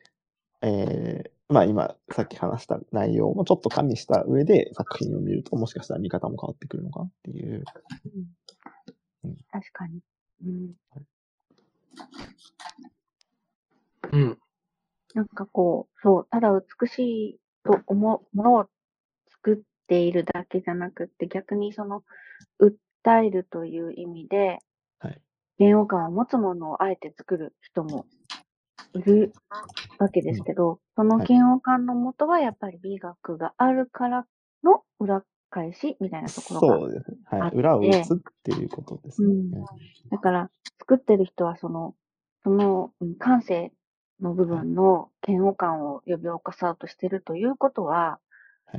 えーまあ今さっき話した内容もちょっと加味した上で作品を見るともしかしたら見方も変わってくるのかなっていう。うん確かに。うん。うん。なんかこう、そう、ただ美しいと思うものを作っているだけじゃなくって、逆にその、訴えるという意味で、はい。嫌悪感を持つものをあえて作る人もいるわけですけど、そのはい嫌悪感の元はやっぱり美学があるからの裏返しみたいなところが。そうです。はい。裏を打つっていうことですね。うんだから、作ってる人はその、そのうん感性の部分の嫌悪感を呼び起こそうとしてるということは、はい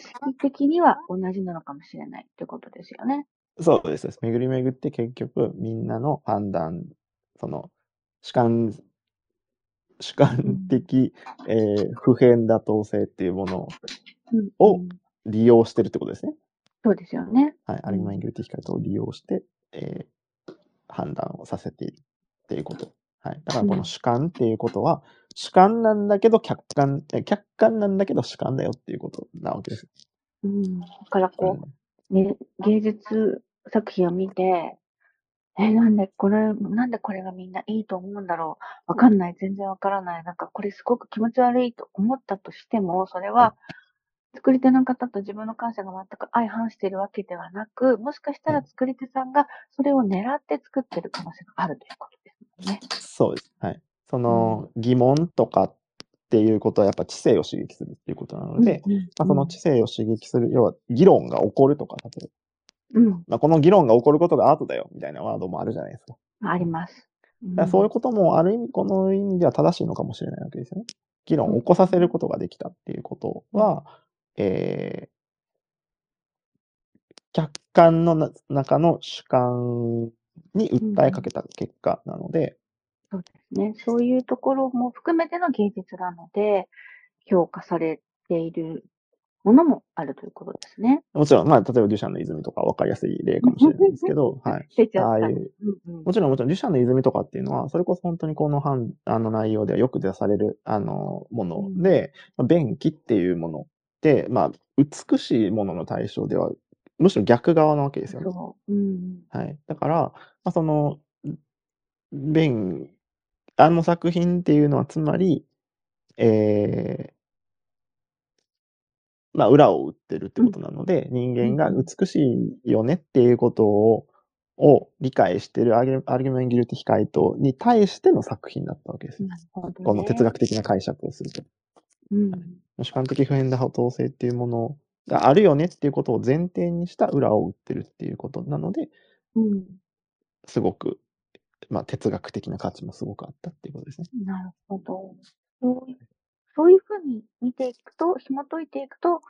識的には同じなのかもしれないってことですよね。そうです。巡り巡って結局みんなの判断、その主観、主観的、えー普遍妥当性っていうものを利用してるってことですね。そうですよね。はい。アリマインギルティヒカルトを利用して、えー判断をさせているっていうこと。はい。だからこの主観っていうことは、主観なんだけど客観、え客観なんだけど主観だよっていうことなわけです。うん。だからこうんう、ね、芸術作品を見て、え、なんでこれ、なんでこれがみんないいと思うんだろう。わかんない。全然わからない。なんかこれすごく気持ち悪いと思ったとしても、それは、作り手の方と自分の感謝が全く相反しているわけではなく、もしかしたら作り手さんがそれを狙って作ってる可能性があるということですね。そうです。はい。その疑問とかっていうことはやっぱ知性を刺激するっていうことなので、うんうんまあ、その知性を刺激する、要は議論が起こるとか、例えば、うん、まあ、この議論が起こることがアートだよみたいなワードもあるじゃないですか。あります。だからそういうこともある意味、この意味では正しいのかもしれないわけですよね。議論を起こさせることができたっていうことは、えー、客観のな中の主観に訴えかけた結果なので、そうですね。そういうところも含めての芸術なので、評価されているものもあるということですね。もちろん、まあ、例えばデュシャンの泉とか分かりやすい例かもしれないですけど、はい。出ちゃった。ああいう、うんうんもちろん、もちろん、デュシャンの泉とかっていうのは、それこそ本当にこの判あの内容ではよく出される、あの、もので、まあ便器っていうものって、まあ、美しいものの対象では、むしろ逆側なわけですよね。そう。うん。はい。だから、まあ、その、便、あの作品っていうのは、つまり、えー、まあ、裏を打ってるってことなので、人間が美しいよねっていうことを、を理解してるアルアルギュメンギルティヒカイトに対しての作品だったわけですよ。なるほど、ね。この哲学的な解釈をすると。うん。主観的普遍妥当性っていうものがあるよねっていうことを前提にした裏を打ってるっていうことなので、うん。すごく、まあ、哲学的な価値もすごくあったっていうことですね。なるほど。そういうそういうふうに見ていくと、紐解いていくと、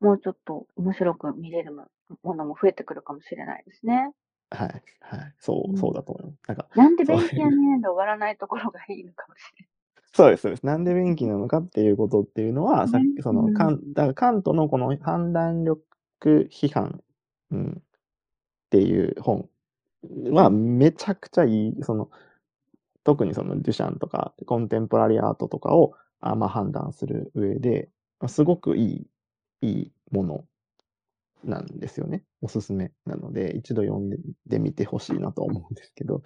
もうちょっと面白く見れるもものも増えてくるかもしれないですね。はい。はい。そうう、んそうだと思います。なんか、なんで便器やねんで終わらないところがいいのかもしれ そうです、そうです。なんで便器なのかっていうことっていうのは、さっねき、その、うんカン、だからカントのこの判断力批判、うん、っていう本はめちゃくちゃいい、その、特にそのデュシャンとかコンテンポラリーアートとかを、あまあ、判断する上で、まあすごくいい、いいものなんですよね。おすすめなので、一度読んでみてほしいなと思うんですけど。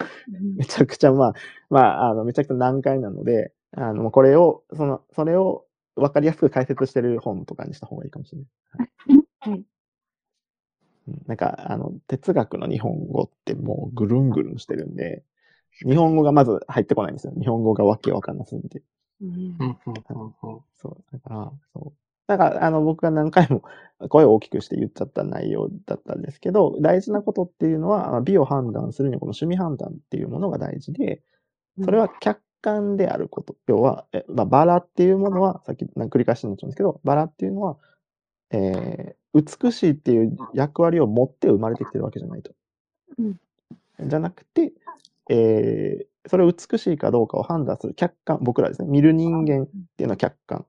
めちゃくちゃまあ、まあ、あの、めちゃくちゃ難解なので、あの、これを、その、それを分かりやすく解説してる本とかにした方がいいかもしれない。はい。う んなんか、あの、哲学の日本語ってもうぐるんぐるんしてるんで、日本語がまず入ってこないんですよ。日本語がわけわかんなすぎて。うんうん、うん、うん、そう。だから、そう。だから、あの、僕が何回も声を大きくして言っちゃった内容だったんですけど、大事なことっていうのは、まあ美を判断するにはこの趣味判断っていうものが大事で、それは客観であること。要は、えまあ、バラっていうものは、さっき繰り返しになっちゃうんですけど、バラっていうのは、えー美しいっていう役割を持って生まれてきてるわけじゃないと。うんじゃなくて、えーそれを美しいかどうかを判断する客観、僕らですね、見る人間っていうのは客観。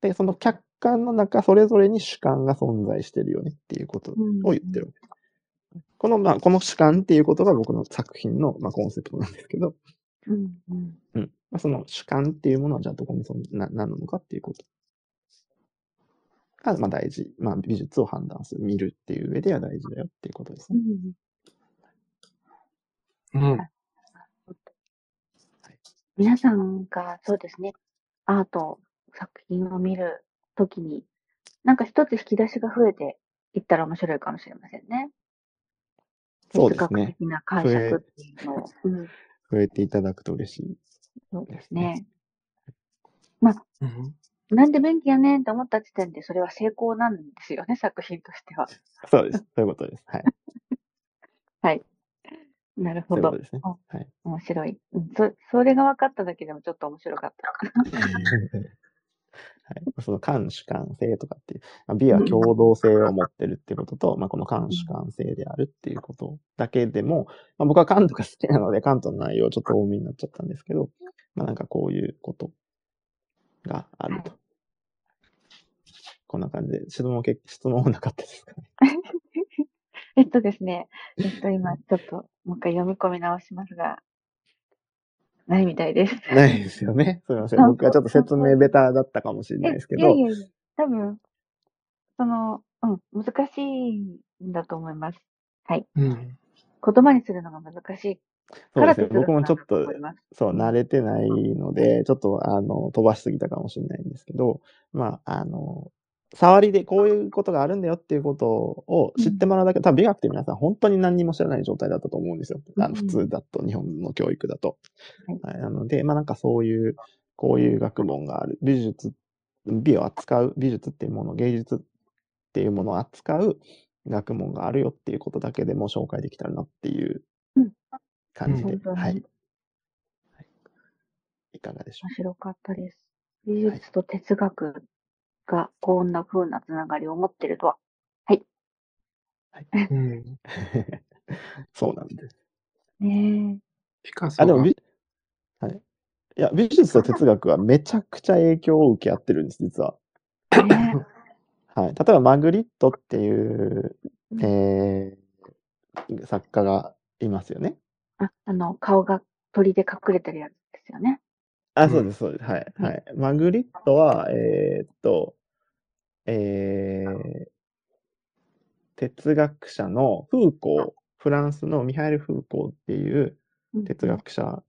で、その客観の中、それぞれに主観が存在してるよねっていうことを言ってるわけです。この、まあ、この主観っていうことが僕の作品の、まあ、コンセプトなんですけど、うんうんうん。まあ、その主観っていうものはじゃあどこにそんな、何なのかっていうことが、まあ大事。まあ美術を判断する、見るっていう上では大事だよっていうことですうね。んうん。皆さんがそうですね、アート作品を見るときに、なんか一つ引き出しが増えていったら面白いかもしれませんね。そうですね的な解釈っていうのを。うん、増えていただくと嬉しい。そうですね。うん。なんで便器やねんって思った時点でそれは成功なんですよね、作品としては。そうです。そういうことです。はい。なるほどそう。ですね。うんはい。面白い。うん、そそれが分かっただけでもちょっと面白かった。はい、その感主観性とかっていう、まあ、美は共同性を持ってるってことと、まあ、この感主観性であるっていうことだけでも、まあ、僕はカントが好きなので、カントの内容ちょっと多めになっちゃったんですけど、まあ、なんかこういうことがあると。こんな感じで、質問け、質問なかったですかね。えっとですね、えっと今ちょっともう一回読み込み直しますが、ないみたいです。ないですよね。すみません。僕はちょっと説明ベタだったかもしれないですけどいや、いやいや、多分、その、うん、難しいんだと思います。うん。言葉にするのが難しいそうですね。僕もちょっと。そう、慣れてないので、ちょっと、あの、飛ばしすぎたかもしれないんですけど、まあ、あの、触りでこういうことがあるんだよっていうことを知ってもらうだけ、多分美学って皆さん本当に何にも知らない状態だったと思うんですよ。あのうん普通だと、日本の教育だと。はいはい、なので、まあなんかそういう、こういう学問がある。美術、美を扱う、美術っていうもの、芸術っていうものを扱う学問があるよっていうことだけでも紹介できたらなっていううん感じで、うんはい。はいいかがでしょう面白かったです。美術と哲学がこんな風なつながりを持ってるとは。うん。そうなんです。ねピカソあ、でもが、美、はい。いや、美術と哲学はめちゃくちゃ影響を受け合ってるんです、実は。え。ね はい。例えば、マグリットっていう、うんえー、作家がいますよね。あ、あの、顔が鳥で隠れてるやつですよね。あ、うんそうです、そうです。はい。うんはい。マグリットは、えーっと、えー、哲学者のフーコー、フランスのミハエル・フーコーっていううん哲学者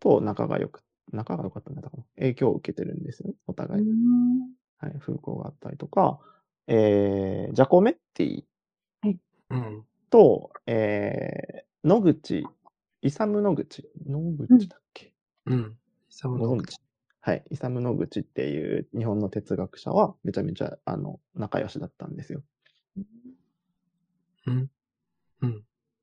と仲が良く、仲が良かったんだったかな。影響を受けてるんですよね、おう互い。ん。はい、フーコーがあったりとか、えー、ジャコメッティうん。と、えー、野口、イサム野口、野口だっけ、うん。イサムのご存知はい、イサム野口っていう日本の哲学者はめちゃめちゃあの仲良しだったんですよ。うん。うん。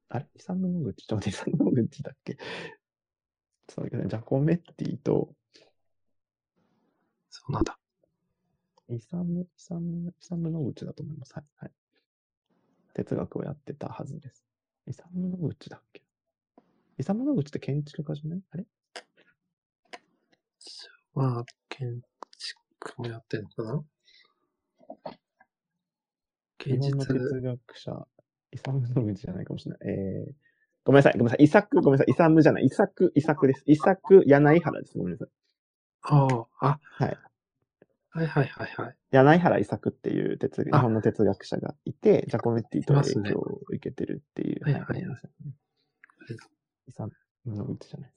あれ？イサム野口ちょっとイサム野口だっけ？ちょっと待ってくださいジャコメッティとそうなんだ。イサム、イサム、イサム野口だと思います。はい。はい。哲学をやってたはずです。イサム・ノグチだっけ？イサム・ノグチって建築家じゃない？あれ？まあ、建築もやってんのかな？日現実、本の哲学者、イサム・ノグチじゃないかもしれない。えー、ごめんなさい、ごめんなさい。イサク、ごめんなさい。イサムじゃない。イサク、イサクです。イサク、柳原です。ごめんなさい。ああ、あ、はい。はいはいはいはい。柳原イサクっていう哲日あ本の哲学者がいて、ジャコメッティと影響を受けてるっていう。はいはいはいごめんなさいイサム・ノグチじゃない。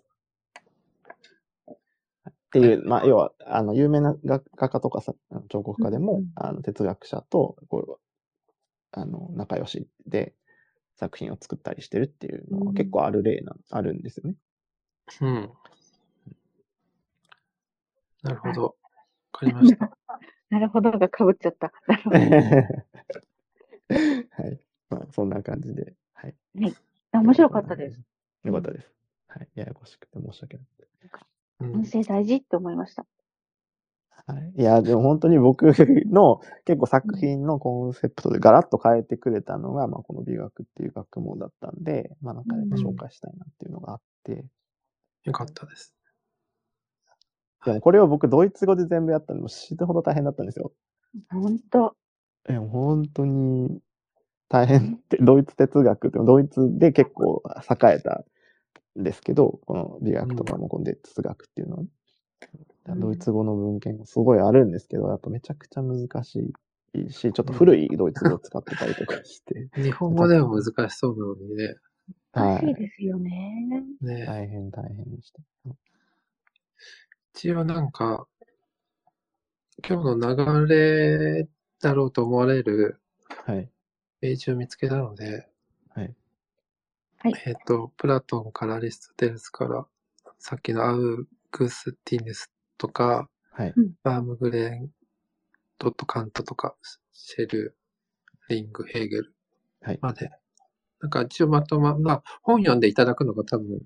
っていう、まあ、要は、あの、有名な画画家とかさ、彫刻家でも、うんうんあの、哲学者と、こう、あの、仲良しで作品を作ったりしてるっていうのはうん結構ある例な、あるんですよね。うん。なるほど。わかりました。なるほどが被っちゃった。なるほど。はい。まあ、そんな感じで。はい。面白かったです。。よかったです。はい。ややこしくて申し訳ない。うん音声大事って思いました。はい。いや、でも本当に僕の 結構作品のコンセプトでガラッと変えてくれたのが、まあこの美学っていう学問だったんで、まあなんか紹介したいなっていうのがあって、よかったです。でもこれを僕ドイツ語で全部やったのも死ぬほど大変だったんですよ。ほんと。え、本当に大変って、ドイツ哲学って、ドイツで結構栄えたんですけど、この美学とかもこの哲学っていうのはね、うんドイツ語の文献がすごいあるんですけど、やっぱめちゃくちゃ難しいし、ちょっと古いドイツ語を使ってたりとかして、日本語では難しそうなのにね。はい。難しいですよね。ね大変大変でした。一応なんか、今日の流れだろうと思われるはい。ページを見つけたので、はい。えっ、と、プラトンからアリストテレスから、さっきのアウグスティヌスとか、はい。バームグレン、ドットカントとか、シェル、リング、ヘーゲルはい。まで。なんか一応まとま、まあ本読んでいただくのが多分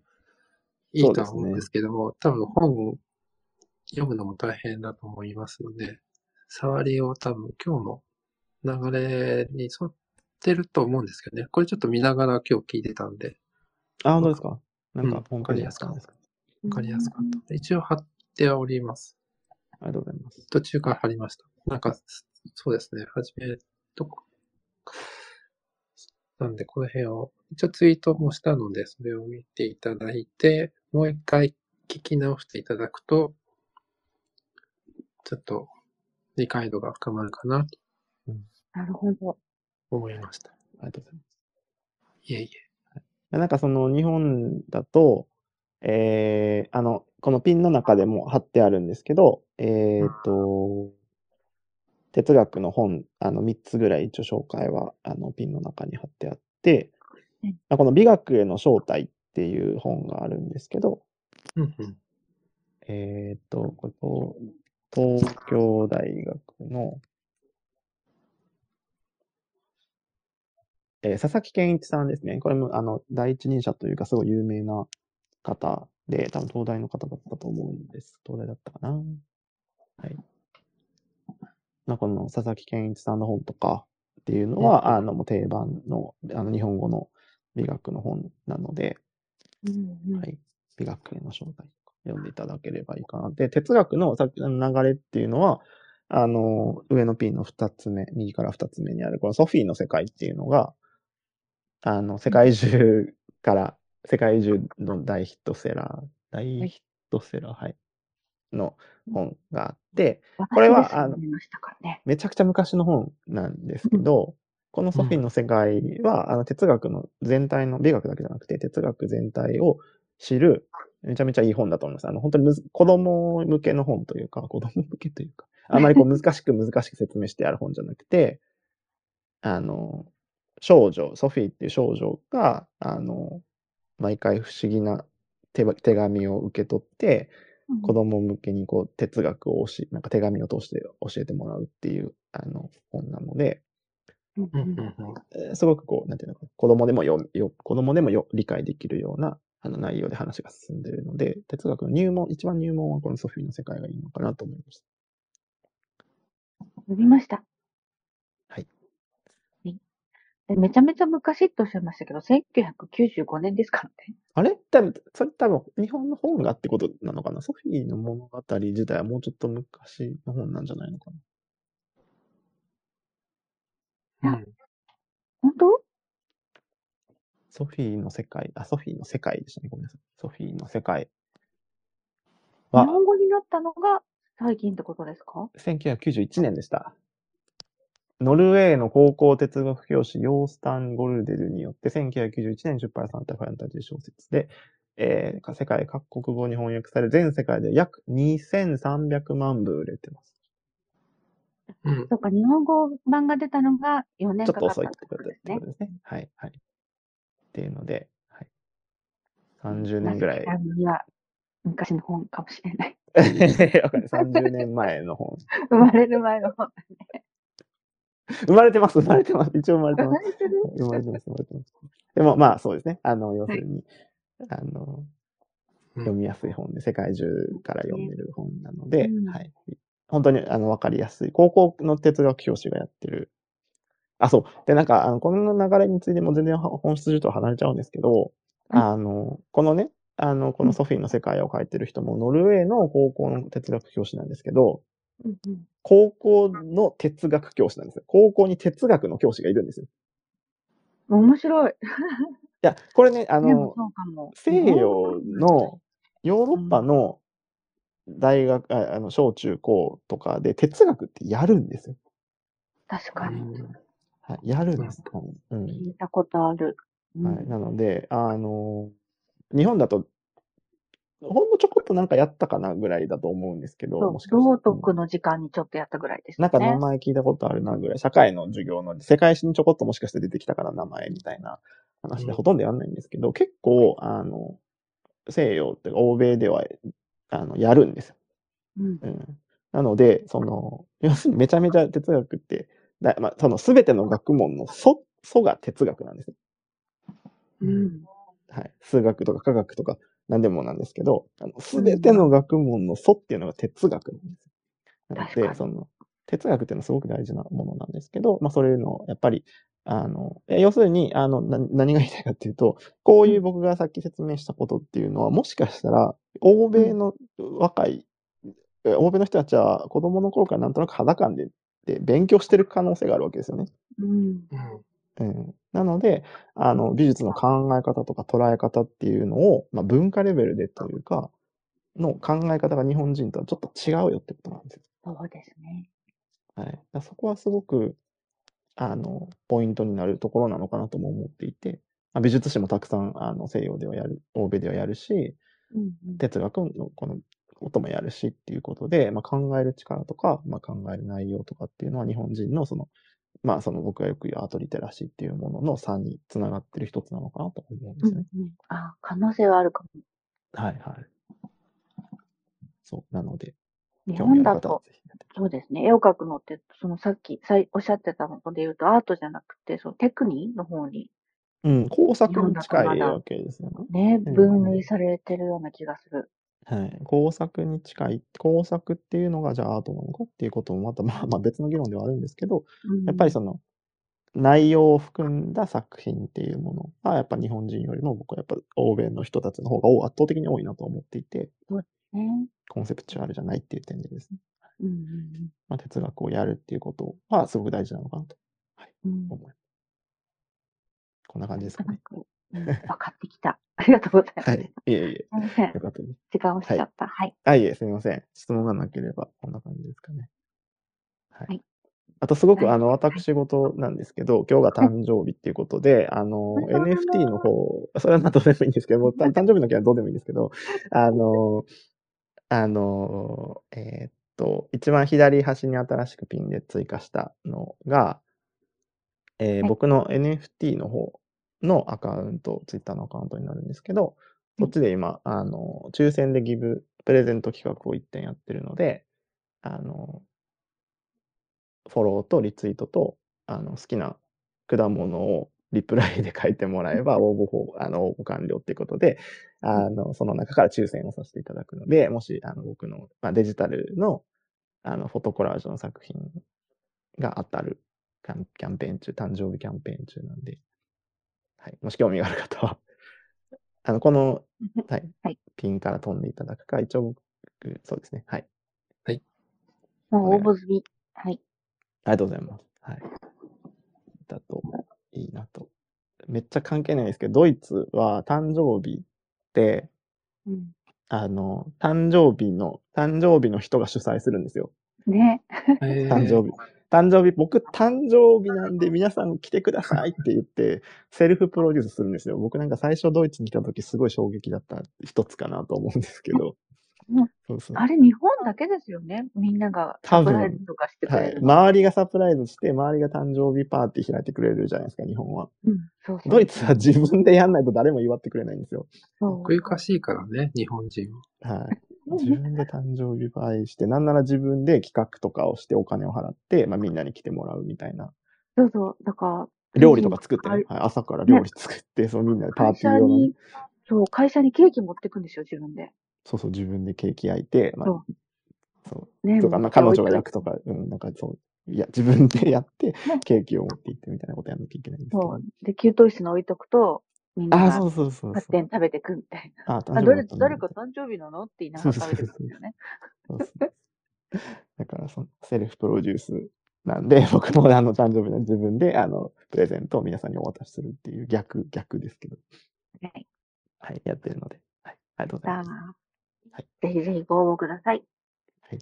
いいとは思うんですけども、多分本読むのも大変だと思いますので、触りを多分今日の流れに沿ってると思うんですけどね。これちょっと見ながら今日聞いてたんで、あ、本当ですか？なんうんか、ホームページやったんですか、わかりやすかった。一応貼っております。ありがとうございます。途中から貼りました。なんか、そうですね。はじめ、どこ、なんで、この辺を、一応ツイートもしたので、それを見ていただいて、もう一回聞き直していただくと、ちょっと理解度が深まるかなとなるほど。思いました。ありがとうございます。いえいえ。なんかその日本だと、えー、あの、このピンの中でも貼ってあるんですけど、えーと、哲学の本、あの、3つぐらい一応紹介は、あの、ピンの中に貼ってあってうん、まあこの美学への正体っていう本があるんですけど、うんうん。えーと、ここ、東京大学の、えー佐々木健一さんですね。これも、あの、第一人者というか、すごい有名な方で、多分東大の方だったと思うんです。東大だったかな。はい。まあ、この佐々木健一さんの本とかっていうのは、あの、もう定番の、あの、日本語の美学の本なので、うんうんはい。美学への正体とか読んでいただければいいかな。で、哲学のさっきの流れっていうのは、あの、上のピンの二つ目、右から二つ目にある、このソフィーの世界っていうのが、あの、世界中から、世界中の大ヒットセラー、大ヒットセラー、はい、の本があって、これは私です読みましたからね。めちゃくちゃ昔の本なんですけど、このソフィーの世界は、あの哲学の全体の、美学だけじゃなくて、哲学全体を知る、めちゃめちゃいい本だと思います。あの、本当にむず子供向けの本というか、子供向けというか、あまりこう 難しく難しく説明してある本じゃなくて、あの、少女、ソフィーっていう少女が、あの、毎回不思議な手ば手紙を受け取って、子供向けにこう哲学を教え、なんか手紙を通して教えてもらうっていう、あの、本なので、すごくこう、なんていうのかな、子供でもよ、よ子供でもよ理解できるような、あの内容で話が進んでいるので、哲学の入門、一番入門はこのソフィーの世界がいいのかなと思いました。読みました。はい。はい。えめちゃめちゃ昔っておっしゃいましたけど、1995年ですからね。あれ？多分、それ多分、日本の本がってことなのかな？ソフィーの物語自体はもうちょっと昔の本なんじゃないのかな？うん。本当？ソフィーの世界、あ、ソフィーの世界でしたね。ごめんなさい。ソフィーの世界日は本語になったのが最近ってことですか？1991年でした。ノルウェーの高校哲学教師、ヨースタン・ゴルデルによって1991年出版されたファンタジー小説で、えー世界各国語に翻訳され、全世界で約2300万部売れてます。うん。そうか、日本語版が出たのが4年ちょっとかかったっ遅いっててことことですねってこと。ですね。はい、はい。っていうので、はい。30年ぐらい。昔の本かもしれない。わかる。30年前の本。生まれる前の本。生まれてます、生まれてます。一応生まれて生ま。ます生まれてます、生まれてます。でも、まあ、そうですね。あの、要するに、あの、うん読みやすい本で、世界中から読める本なので、うんはい。本当に、あの、わかりやすい。高校の哲学教師がやってる。あ、そう。で、なんか、あの、この流れについても全然本質上とは離れちゃうんですけど、うんあの、このね、あの、このソフィーの世界を書いてる人も、ノルウェーの高校の哲学教師なんですけど、うんうん高校の哲学教師なんですよ。高校に哲学の教師がいるんですよ。面白い。いや、これね、あの。西洋の、ヨーロッパの大学、ああの、小中高とかで哲学ってやるんですよ。確かに。はい、やるんです。うん。聞いたことある。うんはい。なので、あの、日本だと、ほんのちょこっとなんかやったかなぐらいだと思うんですけど、もしか道徳の時間にちょっとやったぐらいですね。なんか名前聞いたことあるなぐらい、社会の授業の世界史にちょこっともしかして出てきたから名前みたいな話でうんほとんどやんないんですけど、結構、あの、西洋って欧米では、あの、やるんですよ。うん。うん。なので、その、要するにめちゃめちゃ哲学って、だまあ、そのすべての学問の素、素が哲学なんですよ。うん。はい。数学とか科学とか何でもなんですけど、すべての学問の素っていうのが哲学なんですよ。なので、その、哲学っていうのはすごく大事なものなんですけど、まあそういうのを、やっぱり、あの、え要するに、あの、な何が言いたいかっていうと、こういう僕がさっき説明したことっていうのは、もしかしたら、欧米の若い、え欧米の人たちは子供の頃からなんとなく肌感で、で勉強してる可能性があるわけですよね。うん。うん。うん、なので、あの、美術の考え方とか捉え方っていうのを、まあ、文化レベルでというか、の考え方が日本人とはちょっと違うよってことなんですよ。そうですね。はい。だそこはすごく、あの、ポイントになるところなのかなとも思っていて、まあ、美術史もたくさん、あの、西洋ではやる、欧米ではやるし、うんうん。哲学のこのこともやるしっていうことで、まあ、考える力とか、まあ、考える内容とかっていうのは日本人のその、まあその僕がよく言うアートリテラシーっていうものの差につながってる一つなのかなと思うんですよね。うんうんあ、可能性はあるかも。はいはい。そう。なので、日本だと、そうですね。絵を描くのって、そのさっき、さいおっしゃってたので言うと、アートじゃなくて、そのテクニの方にうん、工作に近いわけですよね。ね、うん分類されてるような気がする。はい。工作に近い。工作っていうのがじゃあアートなのかっていうこともまた、まあまあ別の議論ではあるんですけど、うんやっぱりその、内容を含んだ作品っていうものが、やっぱ日本人よりも僕はやっぱ欧米の人たちの方が多圧倒的に多いなと思っていて、ね。コンセプチュアルじゃないっていう点でですね。うんうんまあ、哲学をやるっていうことはすごく大事なのかなとうんうん思います。こんな感じですかね。うん分かってきた。ありがとうございます。はい。いえいえ、すみません。よかったです。時間をしちゃった。はい。あ、いえ、すみません。質問がなければ、こんな感じですかね。はい。はいあと、すごく、はいあの、私事なんですけど、今日が誕生日っていうことで、あの、NFT の方、それはまあどうでもいいんですけど、もうた誕生日の時はどうでもいいんですけど、あの、あの、えーっと、一番左端に新しくピンで追加したのが、えーはい僕の NFT の方のアカウント、Twitter のアカウントになるんですけど、うん。こっちで今、あの、抽選でギブ、プレゼント企画を1点やってるので、あの、フォローとリツイートと、あの、好きな果物をリプライで書いてもらえば、応募方、あの、応募完了っていうことで、あの、その中から抽選をさせていただくので、もし、あの、僕の、まあ、デジタルの、あの、フォトコラージュの作品が当たるキャンペーン中、誕生日キャンペーン中なんで、はい。もし興味がある方は、あの、この、はい、はいピンから飛んでいただくか、一応僕、そうですね。はい。もう応募済み。はい。ありがとうございます。はい。だと、いいなと。めっちゃ関係ないですけど、ドイツは誕生日って、うん。あの、誕生日の、誕生日の人が主催するんですよ。ね。えー誕生日。誕生日、僕誕生日なんで皆さん来てくださいって言って、セルフプロデュースするんですよ。僕なんか最初ドイツに来た時すごい衝撃だった一つかなと思うんですけど。そうそう。あれ、日本だけですよね。みんながサプライズとかしてくはい。れるの。周りがサプライズして、周りが誕生日パーティー開いてくれるじゃないですか、日本は。うん。そうそう。ドイツは自分でやんないと誰も祝ってくれないんですよ。そう奥ゆかしいからね、日本人は。はい。自分で誕生日パーティーして、なんなら自分で企画とかをしてお金を払って、まあみんなに来てもらうみたいな。そうそう。だから、料理とか作ってね、はいはい、朝から料理作って、そうみんなでパーティー用のねに、、そう、会社にケーキ持ってくんですよ、自分で。そうそう、自分でケーキ焼いて、まあそ、そう。ね。とか、まあ彼女が焼くとか、うん、なんかそう、いや、自分でやって、ケーキを持って行ってみたいなことやんなきゃいけないんですけどそう。。で、給湯室に置いとくと、みんなああ、がそうそうそうそう。勝手に食べてくみたいな。あ、あ、誕生誰、誰か誕生日なのって言いながら食べてくるんだよね。そうそうだからその、セルフプロデュースなんで、僕もあの、誕生日の自分で、あの、プレゼントを皆さんにお渡しするっていう逆、逆ですけど、はい。はい、やってるので、はい、ありがとうございさます。あ、はいぜひぜひご応募ください。はい。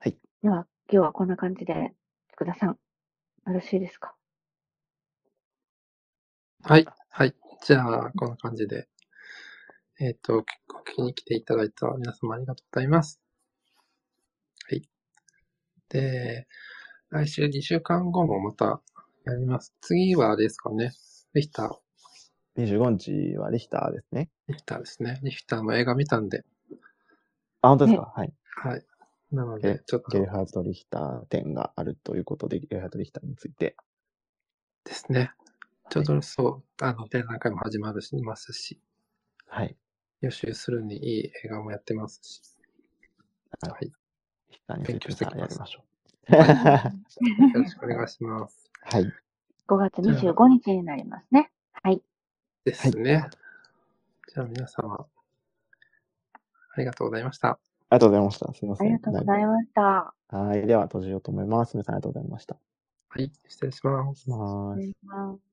はい。では、今日はこんな感じで、福田さん、よろしいですか？はい。はい。じゃあ、こんな感じで。えっ、と、お聞きに来ていただいた皆様ありがとうございます。はい。で、来週2週間後もまたやります。次はあれですかね。リヒター。25日はリヒターですね。リヒターですね。リヒターの映画見たんで。あ、本当ですか？はい。はい。なのえで、ちょっとゲルハート・リヒター展があるということで、ゲルハート・リヒターについて。ですね。ちょうどそう、あの、展覧会も始まるし、ますし、はい。予習するにいい映画もやってますし。はいはい。リヒター勉強しててきますやりましょう。はは よろしくお願いします。い。?5 月25日になりますね。はい。ですね。じゃあ皆様、ありがとうございました。ありがとうございました。すいません。ありがとうございました。はい。では、閉じようと思います。皆さんありがとうございました。はい、失礼します。ま失礼します